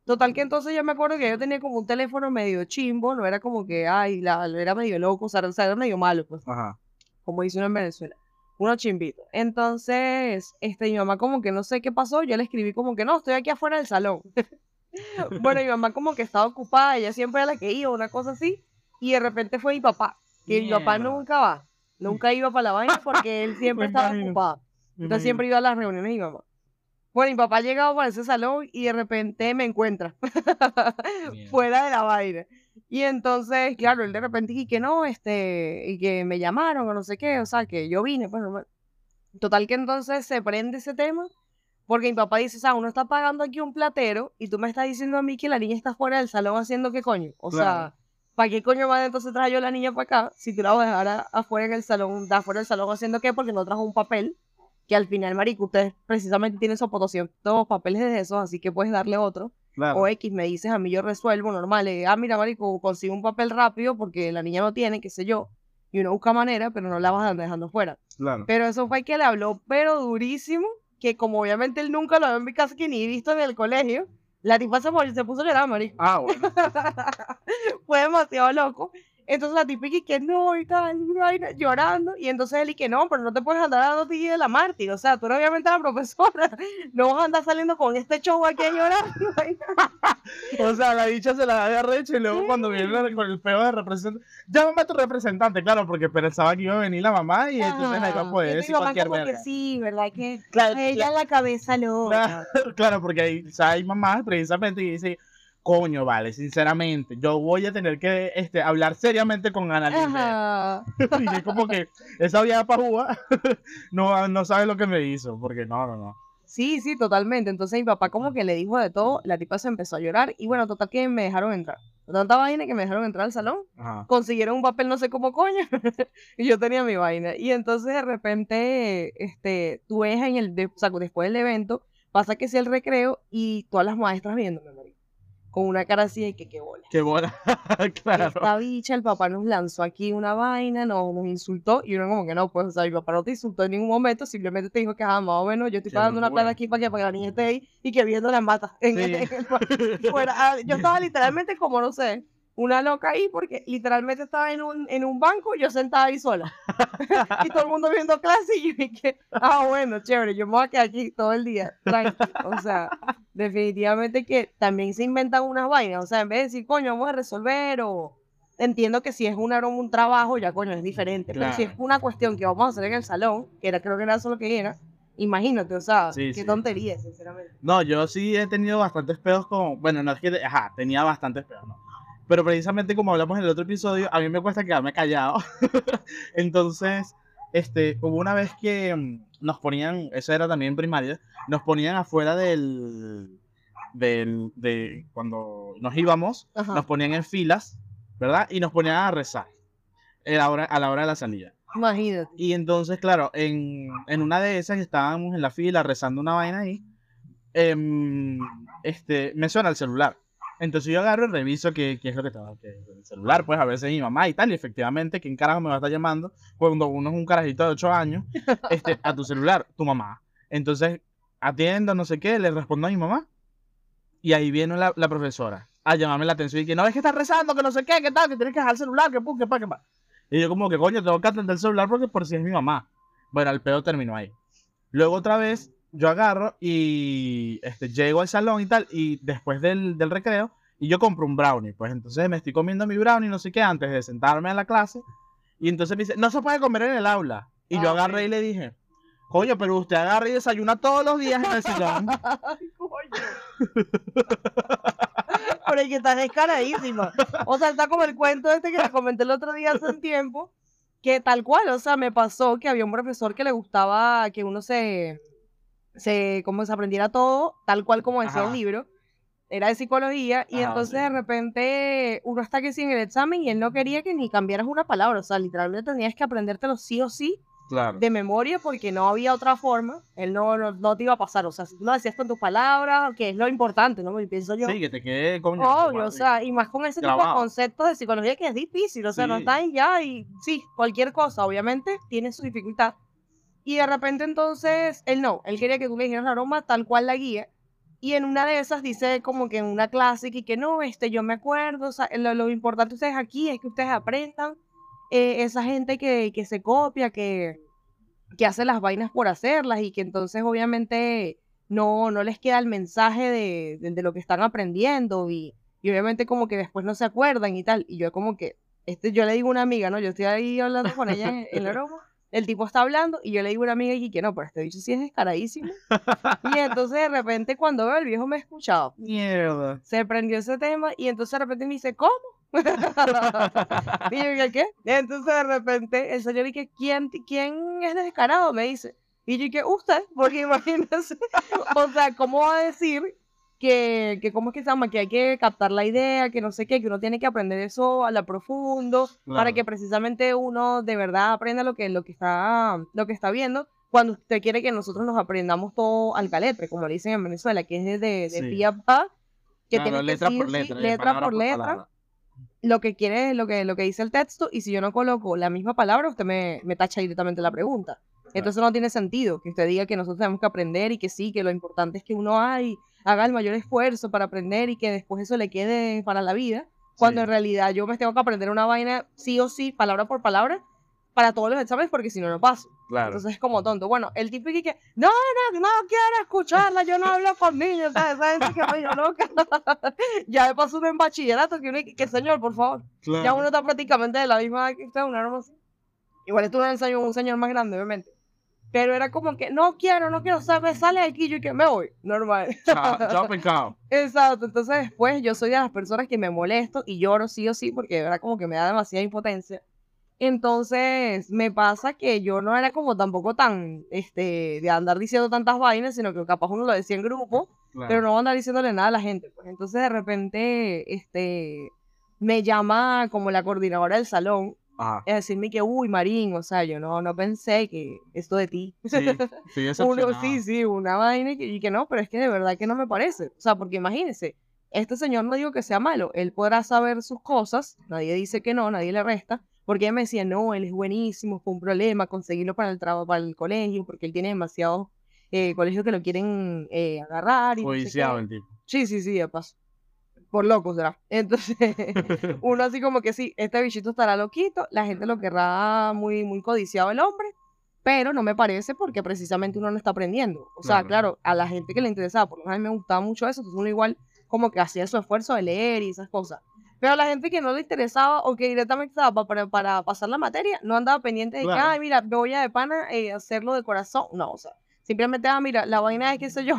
Total que entonces yo me acuerdo que yo tenía como un teléfono medio chimbo, no era como que, ay, la, era medio loco, o sea, era medio malo, pues, Ajá. como dice uno en Venezuela. Uno chimbito. Entonces, este, mi mamá como que no sé qué pasó, yo le escribí como que no, estoy aquí afuera del salón. bueno, mi mamá como que estaba ocupada, ella siempre era la que iba, una cosa así, y de repente fue mi papá, que mi papá nunca va, nunca iba para la vaina porque él siempre estaba imagino, ocupado. Entonces siempre iba a las reuniones de mi mamá. Bueno, mi papá llegaba para ese salón y de repente me encuentra fuera de la vaina. Y entonces, claro, él de repente y que no, este, y que me llamaron o no sé qué, o sea, que yo vine, pues normal. Total que entonces se prende ese tema porque mi papá dice, o sea, uno está pagando aquí un platero y tú me estás diciendo a mí que la niña está fuera del salón haciendo qué coño. O sea, Claro. ¿para qué coño más entonces trajo yo la niña para acá si tú la vas a dejar a- afuera en el salón, de afuera del salón haciendo qué? Porque no trajo un papel que al final, marico, ustedes precisamente tienen esos todos papeles de esos, así que puedes darle otro. Claro. O X me dices, a mí yo resuelvo normal. eh, ah, mira, marico, consigo un papel rápido porque la niña no tiene, qué sé yo. Y uno busca manera, pero no la vas dejando fuera. Claro. Pero eso fue que le habló, pero durísimo, que como obviamente él nunca lo había en mi casa, que ni visto en el colegio, la tipa se, se puso a llorar, marico. Ah, bueno. fue demasiado loco. Entonces la tipa y que no, y tal, y llorando. Y entonces él y que no, pero no te puedes andar dando ti de la mártir. O sea, tú eres obviamente la profesora. No vas a andar saliendo con este show aquí a llorar. O sea, la dicha se la da de arrecho y luego cuando viene la- con el peo de representante, llámame a tu representante, claro, porque pensaba que iba a venir la mamá y entonces ahí va a poder Y decir cualquier verga. sí, ¿verdad? Que Claro, a ella la cabeza loca. Claro, claro, porque hay, o sea, hay mamás precisamente que dicen, coño, vale, sinceramente, yo voy a tener que este, hablar seriamente con Ana Lilia". Ajá. Y es como que esa vieja pajúa no, no sabe lo que me hizo, porque no, no, no. Sí, sí, totalmente. Entonces mi papá como que le dijo de todo, la tipa se empezó a llorar y bueno, total que me dejaron entrar. Tanta vaina que me dejaron entrar al salón, Ajá. consiguieron un papel no sé cómo coño y yo tenía mi vaina. Y entonces de repente, este, tú ves en el, de- o sea, después del evento, pasa que es el recreo y todas las maestras viéndome, marico, con una cara así de que qué bola. Qué bola, claro. Esta bicha, el papá nos lanzó aquí una vaina, nos, nos insultó y uno como que no, pues, o sea, mi papá no te insultó en ningún momento, simplemente te dijo que, ah, más o menos, yo estoy pagando una plata aquí para que, para que la niña esté ahí y que viendo las matas. En Sí. el- en el- fuera. Ah, yo estaba literalmente como, no sé, una loca ahí porque literalmente estaba en un, en un banco yo sentada ahí sola. y todo el mundo viendo clase y yo dije, ah, bueno, chévere, yo me voy a quedar aquí todo el día. tranqui". O sea, definitivamente que también se inventan unas vainas. O sea, en vez de decir, coño, vamos a resolver o... Entiendo que si es una, un trabajo, ya coño, es diferente. Pero si es una cuestión que vamos a hacer en el salón, que era, creo que era eso lo que era, imagínate, o sea, Sí, qué sí. tontería, sinceramente. No, yo sí he tenido bastantes pedos con. Bueno, no es que. Ajá, tenía bastantes pedos, ¿no? Pero precisamente como hablamos en el otro episodio, a mí me cuesta quedarme callado. Entonces, este, hubo una vez que mm, nos ponían, eso era también primaria, nos ponían afuera del. del de cuando nos íbamos, Ajá. nos ponían en filas, ¿verdad? Y nos ponían a rezar a la hora, a la hora de la salida. Imagínate. Y entonces, claro, en, en una de esas que estábamos en la fila rezando una vaina ahí, em, este, me suena el celular. Entonces yo agarro y reviso qué, qué es lo que estaba, que el celular, pues a veces mi mamá y tal, y efectivamente, ¿quién carajo me va a estar llamando cuando uno es un carajito de 8 años, este, a tu celular, tu mamá? Entonces, atiendo, no sé qué, le respondo a mi mamá, y ahí viene la, la profesora a llamarme la atención y que no, es que estás rezando, que no sé qué, que tal, que tienes que dejar el celular, que pum, que pa, que pa. Y yo como que, coño, tengo que atender el celular porque por si es mi mamá. Bueno, el pedo terminó ahí. Luego otra vez yo agarro y este, llego al salón y tal, y después del, del recreo, y yo compro un brownie. Pues entonces me estoy comiendo mi brownie, no sé qué, antes de sentarme a la clase. Y entonces me dice, no se puede comer en el aula. Y yo Ah, agarré ok. y le dije, coño, pero usted agarra y desayuna todos los días en el salón. Coño. Pero que está descaradísima. O sea, está como el cuento este que le comenté el otro día hace un tiempo, que tal cual, o sea, me pasó que había un profesor que le gustaba que uno se, se, como se aprendiera todo, tal cual como decía Ajá. el libro. Era de psicología, y entonces sí. de repente uno está que sí en el examen y él no quería que ni cambiaras una palabra, o sea, literalmente tenías que aprendértelo sí o sí, Claro. de memoria porque no había otra forma, él no, no, no te iba a pasar, o sea, si tú lo decías con tus palabras, que es lo importante, ¿no? Y pienso yo, Sí, que te quede coño. obvio, o sea, y más con ese tipo de Grabado. conceptos de psicología que es difícil, o sea, no Sí. está ahí ya y sí, cualquier cosa, obviamente, tiene su dificultad. Y de repente entonces, él no, él quería que tú le dijeras la tal cual la guía. Y en una de esas dice como que en una clase que, que no, este, yo me acuerdo, sea, lo, lo importante ustedes aquí es que ustedes aprendan, eh, esa gente que, que se copia, que, que hace las vainas por hacerlas y que entonces obviamente no, no les queda el mensaje de, de- lo que están aprendiendo y, y obviamente como que después no se acuerdan y tal. Y yo como que, este, yo le digo a una amiga, ¿no? Yo estoy ahí hablando con ella en, en la broma, el tipo está hablando y yo le digo a una amiga y que no, pero este bicho sí es descaradísimo. Y entonces de repente cuando veo el viejo me ha escuchado, Mierda. se prendió ese tema y entonces de repente me dice, ¿cómo? y yo dije, ¿qué? Entonces de repente el señor dice, ¿quién, ¿quién es descarado? Me dice. Y yo dije, usted, porque imagínese, o sea, ¿cómo va a decir que, que cómo es que se llama? Que hay que captar la idea, que no sé qué, que uno tiene que aprender eso a la profundo, para Claro. que precisamente uno de verdad aprenda lo que, lo que está, lo que está viendo, cuando usted quiere que nosotros nos aprendamos todo al caletre, como le dicen en Venezuela, que es de, de, de Sí. pi a pa, que Claro, tiene que letra sí por letra. letra palabra por letra, palabra. lo que quiere, lo que, lo que dice el texto, y si yo no coloco la misma palabra, usted me, me tacha directamente la pregunta. Entonces no tiene sentido que usted diga que nosotros tenemos que aprender y que sí, que lo importante es que uno ay, haga el mayor esfuerzo para aprender y que después eso le quede para la vida, cuando Sí. en realidad yo me tengo que aprender una vaina sí o sí, palabra por palabra, para todos los exámenes, porque si no, no paso. Claro. Entonces es como tonto. Bueno, el tipo que, no, no, no quiero escucharla, yo no hablo con niños, ¿sabes? Gente que me loca. ya de paso en bachillerato, que uno, que señor, por favor. Ya uno está prácticamente de la misma edad que usted, una norma así. Igual estuve en el ensayo un señor más grande, obviamente. Pero era como que, no quiero, no quiero, saber, sale de aquí yo que me voy. Normal. Chao, chao, pecado. Exacto. Entonces después yo soy de las personas que me molesto y lloro sí o sí porque verdad como que me da demasiada impotencia. Entonces me pasa que yo no era como tampoco tan, este, de andar diciendo tantas vainas, sino que capaz uno lo decía en grupo Claro. pero no andar diciéndole nada a la gente. Pues entonces de repente, este, me llama como la coordinadora del salón Ajá. a decirme que, uy, Marín, o sea, yo no, no pensé que esto de ti. Sí, Uno, sí, sí, una vaina y que, y que no, pero es que de verdad que no me parece. O sea, porque imagínense, este señor no digo que sea malo, él podrá saber sus cosas, nadie dice que no, nadie le resta, porque ella me decía, no, él es buenísimo, fue un problema conseguirlo para el trabajo, para el colegio, porque él tiene demasiados eh, colegios que lo quieren eh, agarrar y no sé el tipo. Sí, sí, sí, de paso. Por loco será. Entonces, uno así como que sí, este bichito estará loquito, la gente lo querrá muy, muy codiciado el hombre, pero no me parece porque precisamente uno no está aprendiendo. O sea, Claro. claro, a la gente que le interesaba, por lo menos a mí me gustaba mucho eso, entonces uno igual como que hacía su esfuerzo de leer y esas cosas. Pero a la gente que no le interesaba o que directamente estaba pa- para, para pasar la materia, no andaba pendiente de que, Claro. ay, mira, me voy a de pana eh, hacerlo de corazón. No, o sea, simplemente, ah, mira, la vaina es, qué sé yo,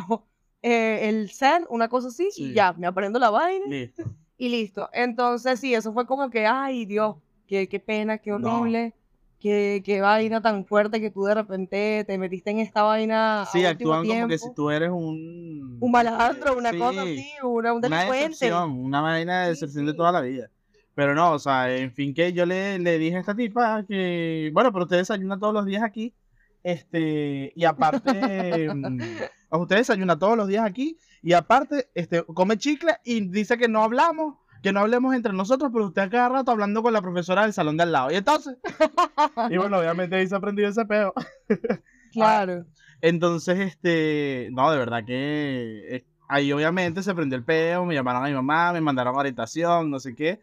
eh, el ser, una cosa así, y Sí. ya, me aprendo la vaina Listo. y listo. Entonces, sí, eso fue como que, ay, Dios, qué, qué pena, qué No. horrible, qué, qué vaina tan fuerte que tú de repente te metiste en esta vaina Sí, actúan como que si tú eres un... Un malandro, una Sí, cosa así, una, un Una delincuente. decepción, una vaina de Sí, decepción de sí. toda la vida. Pero no, o sea, en fin, que yo le, le dije a esta tipa que, bueno, pero usted desayuna todos los días aquí. Este, y aparte, mm, usted desayuna todos los días aquí. Y aparte, este, come chicle y dice que no hablamos, que no hablemos entre nosotros, pero usted cada rato hablando con la profesora del salón de al lado. Y entonces, y bueno, obviamente ahí se aprendió ese peo. Claro. Entonces, este, no, de verdad que eh, ahí obviamente se prendió el peo, me llamaron a mi mamá, me mandaron a orientación, no sé qué.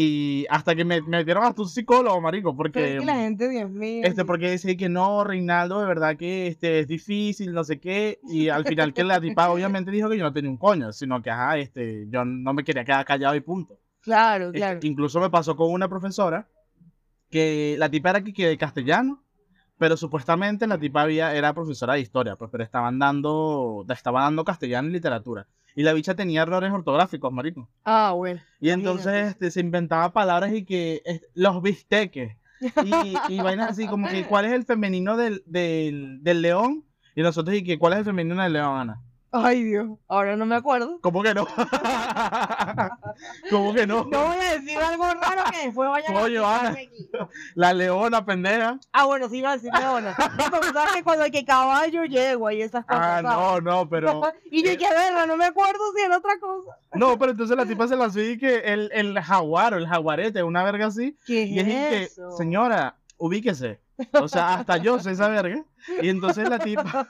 Y hasta que me, me metieron hasta un psicólogo, marico, Pero es porque, que la gente, Dios mío. este, porque decía que no, Reinaldo, de verdad que este, es difícil, no sé qué. Y al final que la tipa obviamente dijo que yo no tenía un coño, sino que, ajá, este, yo no me quería quedar callado y punto. Claro, Este, claro. incluso me pasó con una profesora que la tipa era que, que de castellano, pero supuestamente la tipa había, era profesora de historia, pues, pero estaban dando, estaba dando castellano y literatura. Y la bicha tenía errores ortográficos, marico. Ah, bueno. Y entonces Imagínate. este, se inventaba palabras y que los bisteques. Y, y vainas así como que cuál es el femenino del, del, del león. Y nosotros y que cuál es el femenino del león, Ana. Ay, Dios. Ahora no me acuerdo. ¿Cómo que no? ¿Cómo que no? No voy a decir algo raro que después vayan Coño, a Ana. aquí. La leona, pendeja. Ah, bueno, sí iba a decir leona. Porque sabes que cuando hay que caballo, yegua y esas cosas. Ah, ¿sabes? no, no, pero. y yo que verla, no me acuerdo si era otra cosa. No, pero entonces la tipa se lanzó y que el, el jaguar o el jaguarete, una verga así. ¿Qué Y es y que, señora, ubíquese. O sea, hasta yo sé esa verga. Y entonces la tipa,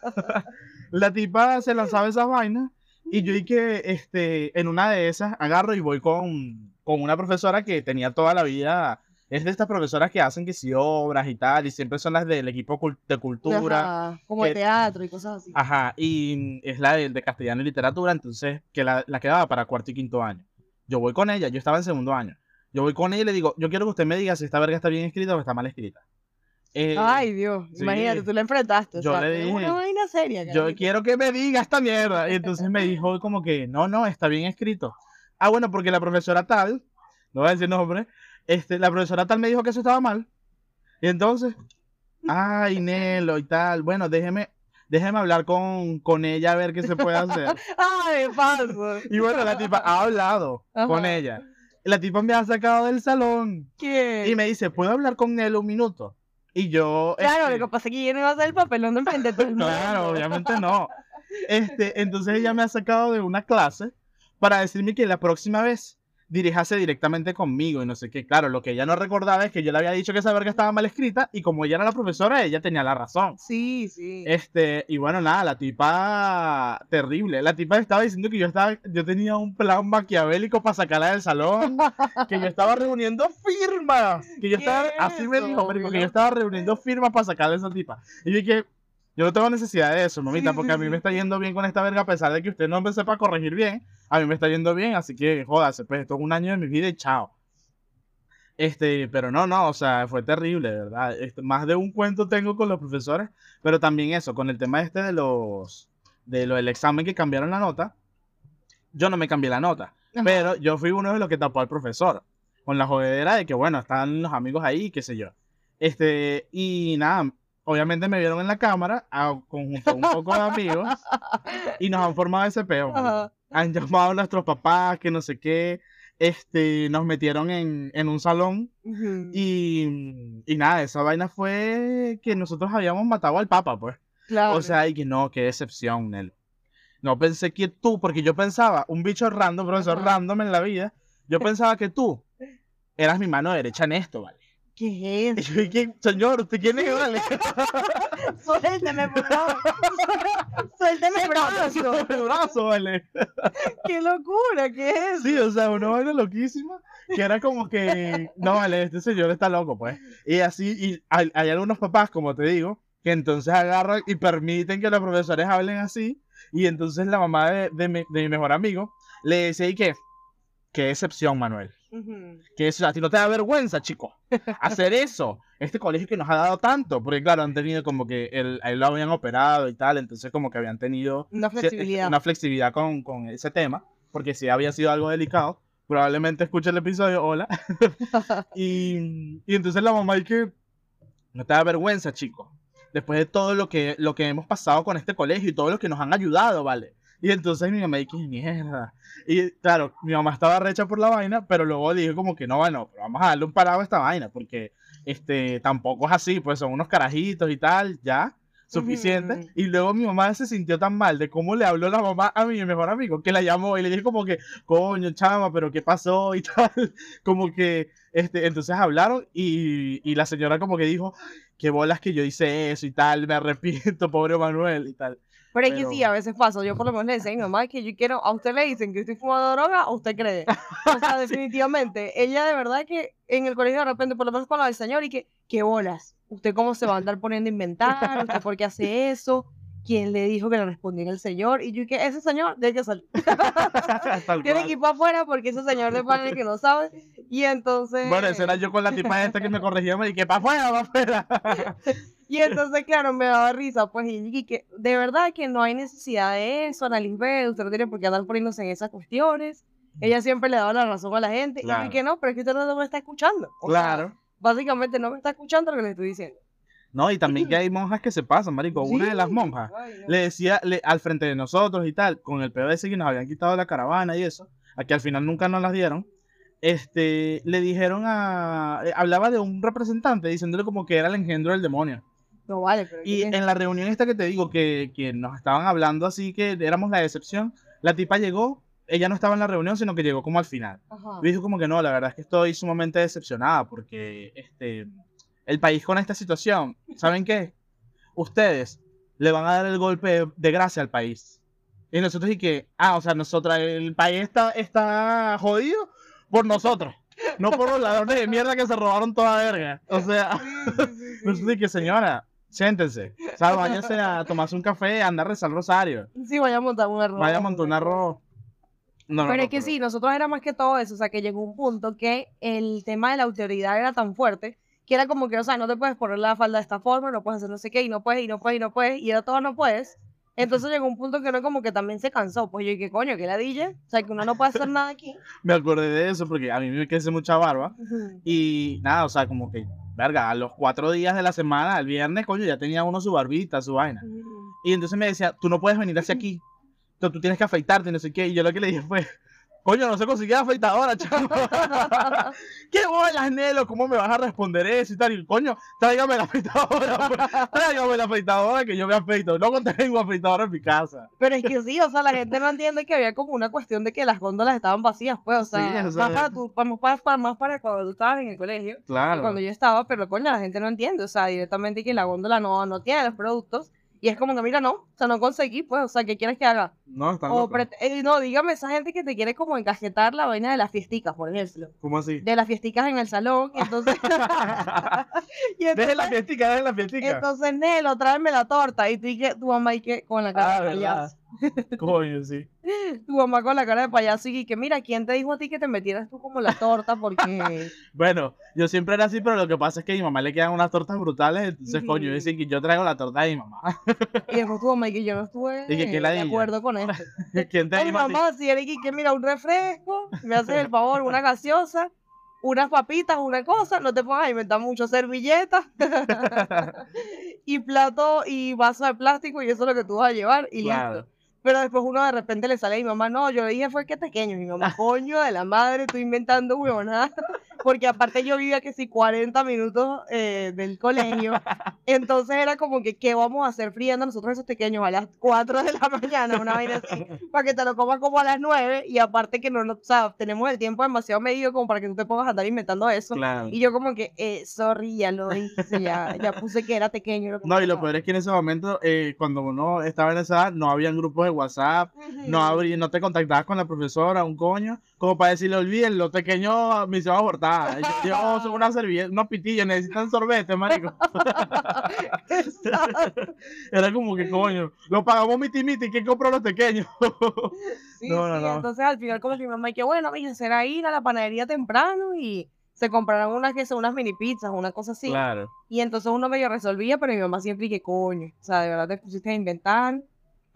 la tipa se lanzaba esas vainas. Y yo y que este, en una de esas agarro y voy con, con una profesora que tenía toda la vida. Es de estas profesoras que hacen que si obras y tal, y siempre son las del equipo de cultura. Ajá, como el teatro y cosas así. Ajá, y es la de, de castellano y literatura, entonces, que la, la quedaba para cuarto y quinto año. Yo voy con ella, yo estaba en segundo año. Yo voy con ella y le digo, yo quiero que usted me diga si esta verga está bien escrita o está mal escrita. Eh, Ay, Dios. sí. Imagínate, tú la enfrentaste. Yo le dije, una vaina seria. yo carajito. quiero que me diga esta mierda. Y entonces me dijo como que, no, no, está bien escrito. Ah, bueno, porque la profesora tal, no voy a decir nombre, este, la profesora tal me dijo que eso estaba mal. Y entonces, ay, Nelo y tal, bueno, déjeme, déjeme hablar con, con ella a ver qué se puede hacer. Ay, falso. Y bueno, la tipa ha hablado con Ajá. ella. La tipa me ha sacado del salón ¿Qué? y me dice, ¿puedo hablar con él un minuto? Y yo... Claro, este, lo que pasa es que yo no iba a hacer el papelón de enfrente de todo el mundo. Claro, obviamente no. Este, entonces ella me ha sacado de una clase para decirme que la próxima vez dirijase directamente conmigo y no sé qué. Claro, lo que ella no recordaba es que yo le había dicho que esa verga estaba mal escrita y como ella era la profesora, ella tenía la razón. Sí, sí. Este, y bueno, nada, la tipa terrible. La tipa estaba diciendo que yo estaba, yo tenía un plan maquiavélico para sacarla del salón, que yo estaba reuniendo firmas, que yo ¿Qué estaba, es así me dijo, marico, que yo estaba reuniendo firmas para sacarle a esa tipa. Y yo dije, yo no tengo necesidad de eso, mamita, Sí, porque sí, a mí sí. me está yendo bien con esta verga, a pesar de que usted no me sepa corregir bien, a mí me está yendo bien, así que jódase, pues esto es un año de mi vida y chao. Este, pero no, no, o sea, fue terrible, verdad. Este, más de un cuento tengo con los profesores, pero también eso, con el tema este de los, de lo del examen que cambiaron la nota, yo no me cambié la nota, Ajá. pero yo fui uno de los que tapó al profesor, con la jodedera de que, bueno, están los amigos ahí, qué sé yo. Este, y nada, obviamente me vieron en la cámara, a- conjunto a un poco de amigos, y nos han formado ese peo. Han llamado a nuestros papás, que no sé qué, este, nos metieron en, en un salón y, y nada, esa vaina fue que nosotros habíamos matado al papa, pues. Claro. O sea, y que no, qué decepción, Nel. No pensé que tú, porque yo pensaba, un bicho random, profesor Ajá. random en la vida, yo pensaba que tú eras mi mano derecha en esto, ¿vale? ¿Qué es Y yo señor, ¿usted quién es, vale? Suélteme, por favor. Suélteme el brazo. el brazo, vale. Qué locura, ¿qué es eso? Sí, o sea, una vaina loquísima, que era como que, no vale, este señor está loco, pues. Y así, y hay, hay algunos papás, como te digo, que entonces agarran y permiten que los profesores hablen así, y entonces la mamá de, de mi, de mi mejor amigo le dice, ¿y qué? Qué excepción, Manuel. Que eso, a ti no te da vergüenza, chico, hacer eso. Este colegio que nos ha dado tanto, porque claro, han tenido como que el, a él lo habían operado y tal, entonces como que habían tenido Una flexibilidad. Una flexibilidad con, con ese tema, porque si había sido algo delicado, probablemente escuche el episodio, hola. y, y entonces la mamá, y que no te da vergüenza, chico. Después de todo lo que, lo que hemos pasado con este colegio y todo lo que nos han ayudado, ¿vale? Y entonces mi mamá, que mierda. Y claro, mi mamá estaba recha por la vaina, pero luego dije como que no, bueno, pero vamos a darle un parado a esta vaina, porque este, tampoco es así, pues son unos carajitos y tal, ya, suficiente. Y luego mi mamá se sintió tan mal de cómo le habló la mamá a mi mejor amigo, que la llamó y le dije como que, coño, chama, pero ¿qué pasó? Y tal, como que, este, entonces hablaron y, y la señora como que dijo, qué bolas que yo hice eso y tal, me arrepiento, pobre Manuel y tal. Pero es que Pero- sí, a veces pasa. Yo por lo menos le decía a mi mamá que yo quiero, a usted le dicen que estoy fumando droga, a usted cree. O sea, definitivamente, ella de verdad que en el colegio de repente, por lo menos con la del señor, y que, qué bolas, usted cómo se va a andar poniendo a inventar, usted por qué hace eso, quién le dijo que le respondiera el señor, y yo que ese señor tiene que salir, tiene que ir para afuera porque ese señor de padre que no sabe, y entonces... Bueno, ese era yo con la tipa esta que me corregía, me dije, para afuera, para afuera. Y entonces, claro, me daba risa, pues, y dije que de verdad que no hay necesidad de eso, Ana Lisbeth, usted no tiene por qué andar poniéndose en esas cuestiones. Ella siempre le daba la razón a la gente. Y Claro. yo que no, pero es que usted no me está escuchando. O sea, Claro. básicamente no me está escuchando lo que le estoy diciendo. No, y también que hay monjas que se pasan, marico. Una de las monjas ay, no. le decía le- al frente de nosotros y tal, con el pedo ese que nos habían quitado la caravana y eso, a que al final nunca nos las dieron, este, le dijeron a, eh, hablaba de un representante diciéndole como que era el engendro del demonio. No vale, pero Y en la reunión esta que te digo, que, que nos estaban hablando así, que éramos la decepción, la tipa llegó, ella no estaba en la reunión, sino que llegó como al final. Ajá. Y dijo como que no, la verdad es que estoy sumamente decepcionada porque este, el país con esta situación, ¿saben qué? Ustedes le van a dar el golpe de gracia al país. Y nosotros y que, ah, o sea, nosotros, el país está, está jodido por nosotros, no por los ladrones de mierda que se robaron toda verga. O sea, nosotros y que, señora, siéntense, o sea, váyanse a tomarse un café, a andar a rezar rosario, Sí, vaya a montar un arroz. vaya a montar un arroz. No, Pero no, es que sí, nosotros era más que todo eso, o sea, que llegó un punto que el tema de la autoridad era tan fuerte que era como que, o sea, no te puedes poner la falda de esta forma, no puedes hacer no sé qué, y no puedes, y no puedes, y no puedes, y era todo no puedes. Entonces llegó un punto que uno como que también se cansó, pues yo, ¿y qué coño? ¿Qué ladilla? O sea, que uno no puede hacer nada aquí. Me acordé de eso porque a mí me crece mucha barba. Y nada, o sea, como que, verga, a los cuatro días de la semana, el viernes, coño, ya tenía uno su barbita, su vaina. Y entonces me decía, tú no puedes venir hacia aquí. Tú, tú tienes que afeitarte, y no sé qué. Y yo lo que le dije fue, coño, no se conseguía afeitadora, chaval. ¿Qué bolas, Nelo? ¿Cómo me vas a responder eso y tal? Y coño, tráigame la afeitadora. pues, tráigame la afeitadora que yo me afeito. No tengo afeitadora en mi casa. Pero es que sí, o sea, la gente no entiende que había como una cuestión de que las góndolas estaban vacías, pues, o sea, Sí, o sea, más, para más, para, para- más para cuando tú estabas en el colegio. Claro. cuando yo estaba, pero coño, la gente no entiende, o sea, directamente que la góndola no, no tiene los productos, y es como que, mira, no, o sea, no conseguí, pues, o sea, ¿qué quieres que haga? No, está O, eh, no, dígame esa gente que te quiere como encajetar la vaina de las fiesticas, por ejemplo, ¿Cómo así? de las fiesticas en el salón, y entonces, y Deje la entonces, fiestica, deje la fiestica. entonces, Nelo, tráeme la torta, y tú, y que, tu mamá, y que, con la cara Ah, Coño, sí. tu mamá con la cara de payaso, y que, mira, ¿quién te dijo a ti que te metieras tú como la torta? Porque, Bueno, yo siempre era así, pero lo que pasa es que a mi mamá le quedan unas tortas brutales, entonces, coño, decía que yo traigo la torta de mi mamá. y después tu mamá, y que yo no estuve Y que, ¿qué de acuerdo con esto. ¿Quién te Ay, mamá, si eres que mira un refresco, me haces el favor, una gaseosa, unas papitas, una cosa, no te pongas a inventar mucho servilletas y plato y vaso de plástico y eso es lo que tú vas a llevar y Claro. listo. Pero después uno de repente le sale a mi mamá, no, yo le dije fue que pequeño, mi mamá, coño de la madre, estoy inventando huevonadas, porque aparte yo vivía que si 40 minutos eh, del colegio, entonces era como que, ¿qué vamos a hacer friendo nosotros esos pequeños a las 4 de la mañana, una vaina así, para que te lo comas como a las 9 y aparte que no, no, o sea, tenemos el tiempo demasiado medido como para que tú te pongas a andar inventando eso. Claro. Y yo como que, eh, sorry, ya lo hice, ya, ya puse que era pequeño. lo que No, y lo peor es que en ese momento, eh, cuando uno estaba en esa edad, no habían grupos de WhatsApp, no, abrí, no te contactabas con la profesora, un coño, como para decirle, olviden, los pequeños misión abortada. Yo, yo soy una servilleta, unos pitillos, necesitan sorbete, marico. Era como que, coño, lo pagamos miti miti, ¿quién compró los pequeños? Sí, No, no, sí, no. Entonces al final como que mi mamá, y que bueno, mija, será ir a la panadería temprano y se compraron unas que son unas mini pizzas, una cosa así. Claro. Y entonces uno medio resolvía, pero mi mamá siempre que coño, o sea, de verdad te pusiste a inventar,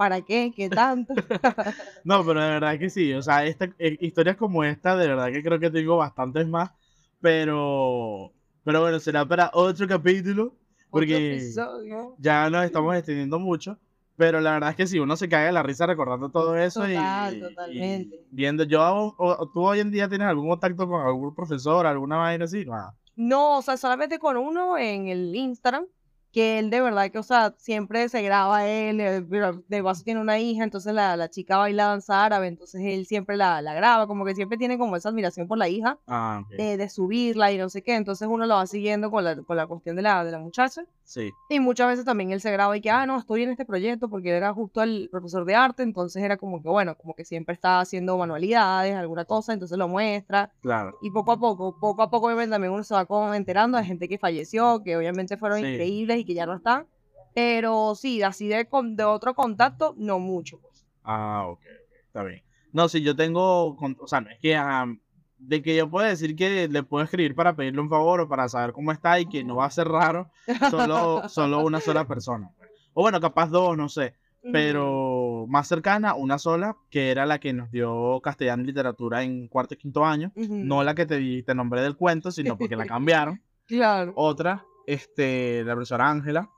¿para qué? ¿Qué tanto? No, pero de verdad que sí. O sea, esta, eh, historias como esta, de verdad que creo que tengo bastantes más. Pero, pero bueno, será para otro capítulo. Porque episodio. ya nos estamos extendiendo mucho. Pero la verdad es que sí, uno se cae de la risa recordando todo eso. y- Total, y, totalmente. viendo, yo, o- o- ¿tú hoy en día tienes algún contacto con algún profesor, alguna vaina así? No. No, o sea, solamente con uno en el Instagram, que él de verdad que, o sea, siempre se graba él, eh, de paso tiene una hija, entonces la, la chica baila danza árabe, entonces él siempre la, la graba, como que siempre tiene como esa admiración por la hija, Ah, de, de subirla y no sé qué, entonces uno lo va siguiendo con la, con la cuestión de la, de la muchacha. Sí, Y muchas veces también él se graba y que, ah, no, estoy en este proyecto porque él era justo el profesor de arte, entonces era como que, bueno, como que siempre estaba haciendo manualidades, alguna cosa, entonces lo muestra. claro. Y poco a poco, poco a poco, obviamente, también uno se va como enterando de gente que falleció, que obviamente fueron Sí. increíbles y que ya no están. Pero sí, así de, con- de otro contacto, no mucho. Pues. Ah, ok, ok, está bien. No, si yo tengo, o sea, no es que am, de que yo puedo decir que le puedo escribir para pedirle un favor o para saber cómo está y que no va a ser raro, solo, solo una sola persona. pues. O bueno, capaz dos, no sé, pero más cercana, una sola, que era la que nos dio castellano y literatura en cuarto y quinto año, no la que te, te nombré del cuento, sino porque la cambiaron. Claro. Otra, este, la profesora Ángela.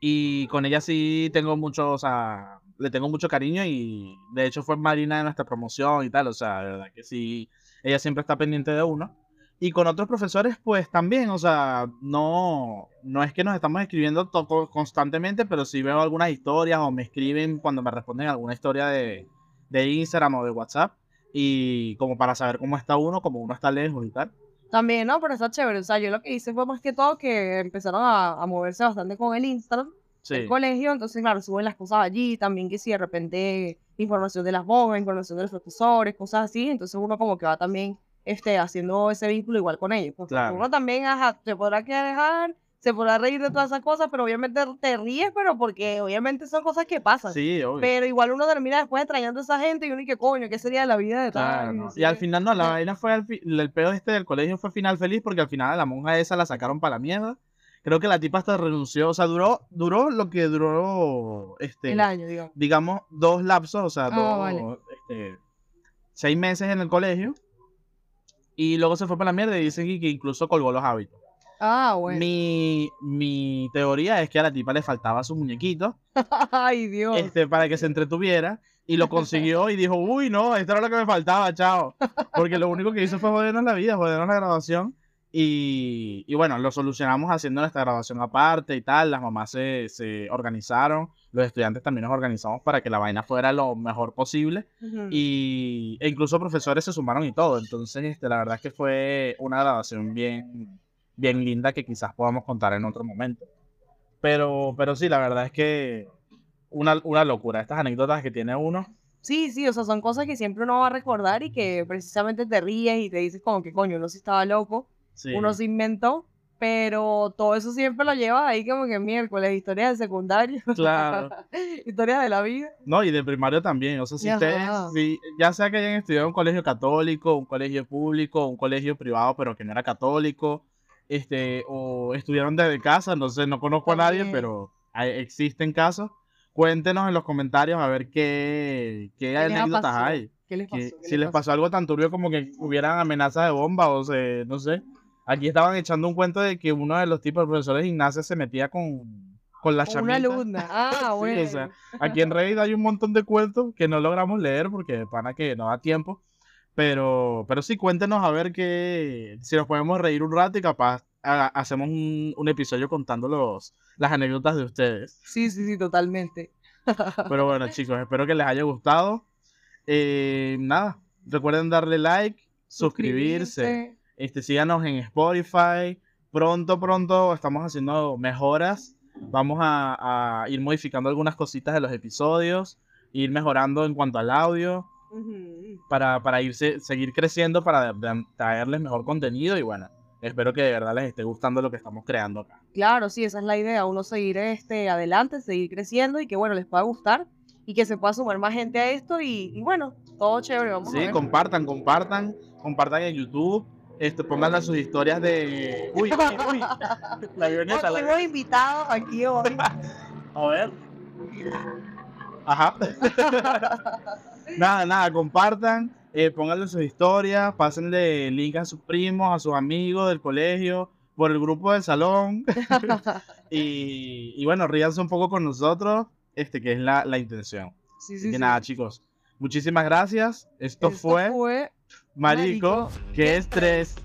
Y con ella sí tengo mucho, o sea, le tengo mucho cariño y de hecho fue Marina de nuestra promoción y tal, o sea, de verdad que sí, ella siempre está pendiente de uno. Y con otros profesores, pues también, o sea, no, no es que nos estamos escribiendo todo constantemente, pero sí veo algunas historias o me escriben cuando me responden alguna historia de, de Instagram o de WhatsApp. Y como para saber cómo está uno, como uno está lejos y tal. También, ¿no? Pero está chévere. O sea, yo lo que hice fue más que todo que empezaron a, a moverse bastante con el Instagram, Sí. el colegio. Entonces, claro, suben las cosas allí. También que si de repente información de las monjas, información de los profesores, cosas así. Entonces uno como que va también este, haciendo ese vínculo igual con ellos. Porque Claro. uno también, ajá, se podrá quejar, se podrá reír de todas esas cosas, pero obviamente te ríes, pero porque obviamente son cosas que pasan. Sí, obvio. Pero igual uno termina después extrañando a esa gente y uno que coño, ¿qué sería de la vida de tal? Claro, Y al final no, la vaina fue el pedo este del colegio fue final feliz porque al final a la monja esa la sacaron para la mierda. Creo que la tipa hasta renunció, o sea, duró, duró lo que duró, este, El año, digamos. digamos, dos lapsos, o sea, Ah, dos, vale. este, seis meses en el colegio. Y luego se fue para la mierda y dicen que incluso colgó los hábitos. Ah, bueno. Mi, mi teoría es que a la tipa le faltaba su muñequito Ay, Dios. este, para que se entretuviera y lo consiguió y dijo, uy, no, esto era lo que me faltaba, chao. Porque lo único que hizo fue jodernos la vida, jodernos la grabación. Y, y bueno, lo solucionamos haciendo esta grabación aparte y tal. Las mamás se, se organizaron, los estudiantes también nos organizamos para que la vaina fuera lo mejor posible. Ujú. Y, e incluso profesores se sumaron y todo. Entonces, este, la verdad es que fue una grabación bien, bien linda que quizás podamos contar en otro momento. Pero, pero sí, la verdad es que una, una locura. Estas anécdotas que tiene uno. Sí, sí, o sea, son cosas que siempre uno va a recordar y que precisamente te ríes y te dices como que coño, uno sí estaba loco, Sí. uno se inventó, pero todo eso siempre lo llevas ahí como que miércoles, historias de secundario, Claro. historias de la vida. No, y de primario también. O sea, si ustedes, si- ya sea que hayan estudiado en un colegio católico, un colegio público, un colegio privado, pero que no era católico, este, o estudiaron desde casa, no sé, no conozco a nadie, pero hay- existen casos. Cuéntenos en los comentarios a ver qué, qué anécdotas hay. ¿Qué les pasó? Que, ¿Qué si les pasó algo tan turbio como que hubieran amenazas de bomba o se, no sé. Aquí estaban echando un cuento de que uno de los tipos de profesores de Ignacia se metía con, con la Con Una chamita. alumna. Ah, Sí, o bueno. sea, Aquí en Reddit hay un montón de cuentos que no logramos leer porque pana que no da tiempo. Pero, pero sí, cuéntenos a ver que si nos podemos reír un rato y capaz ha- hacemos un, un episodio contando los, las anécdotas de ustedes. Sí, sí, sí, totalmente. Pero bueno, chicos, espero que les haya gustado. Eh, nada, recuerden darle like, suscribirse. Este, síganos en Spotify. Pronto, pronto estamos haciendo mejoras. Vamos a, a ir modificando algunas cositas de los episodios, ir mejorando en cuanto al audio, Ujú. para, para irse, seguir creciendo, para traerles mejor contenido. Y bueno, espero que de verdad les esté gustando lo que estamos creando acá. Claro, sí, esa es la idea, uno seguir este, adelante, seguir creciendo y que bueno, les pueda gustar y que se pueda sumar más gente a esto y, y bueno, todo chévere, vamos a Sí, ver. compartan, compartan, compartan en YouTube. Este, pongan sus historias de. Uy, uy, uy. La avioneta, la Tenemos invitados aquí hoy. A ver. Ajá. nada, nada, compartan, eh, pónganle sus historias, pásenle link a sus primos, a sus amigos del colegio, por el grupo del salón. y, y bueno, ríanse un poco con nosotros, este que es la, la intención. sí, sí, que sí. nada, chicos, muchísimas gracias. Esto, Esto fue fue marico, que es tres.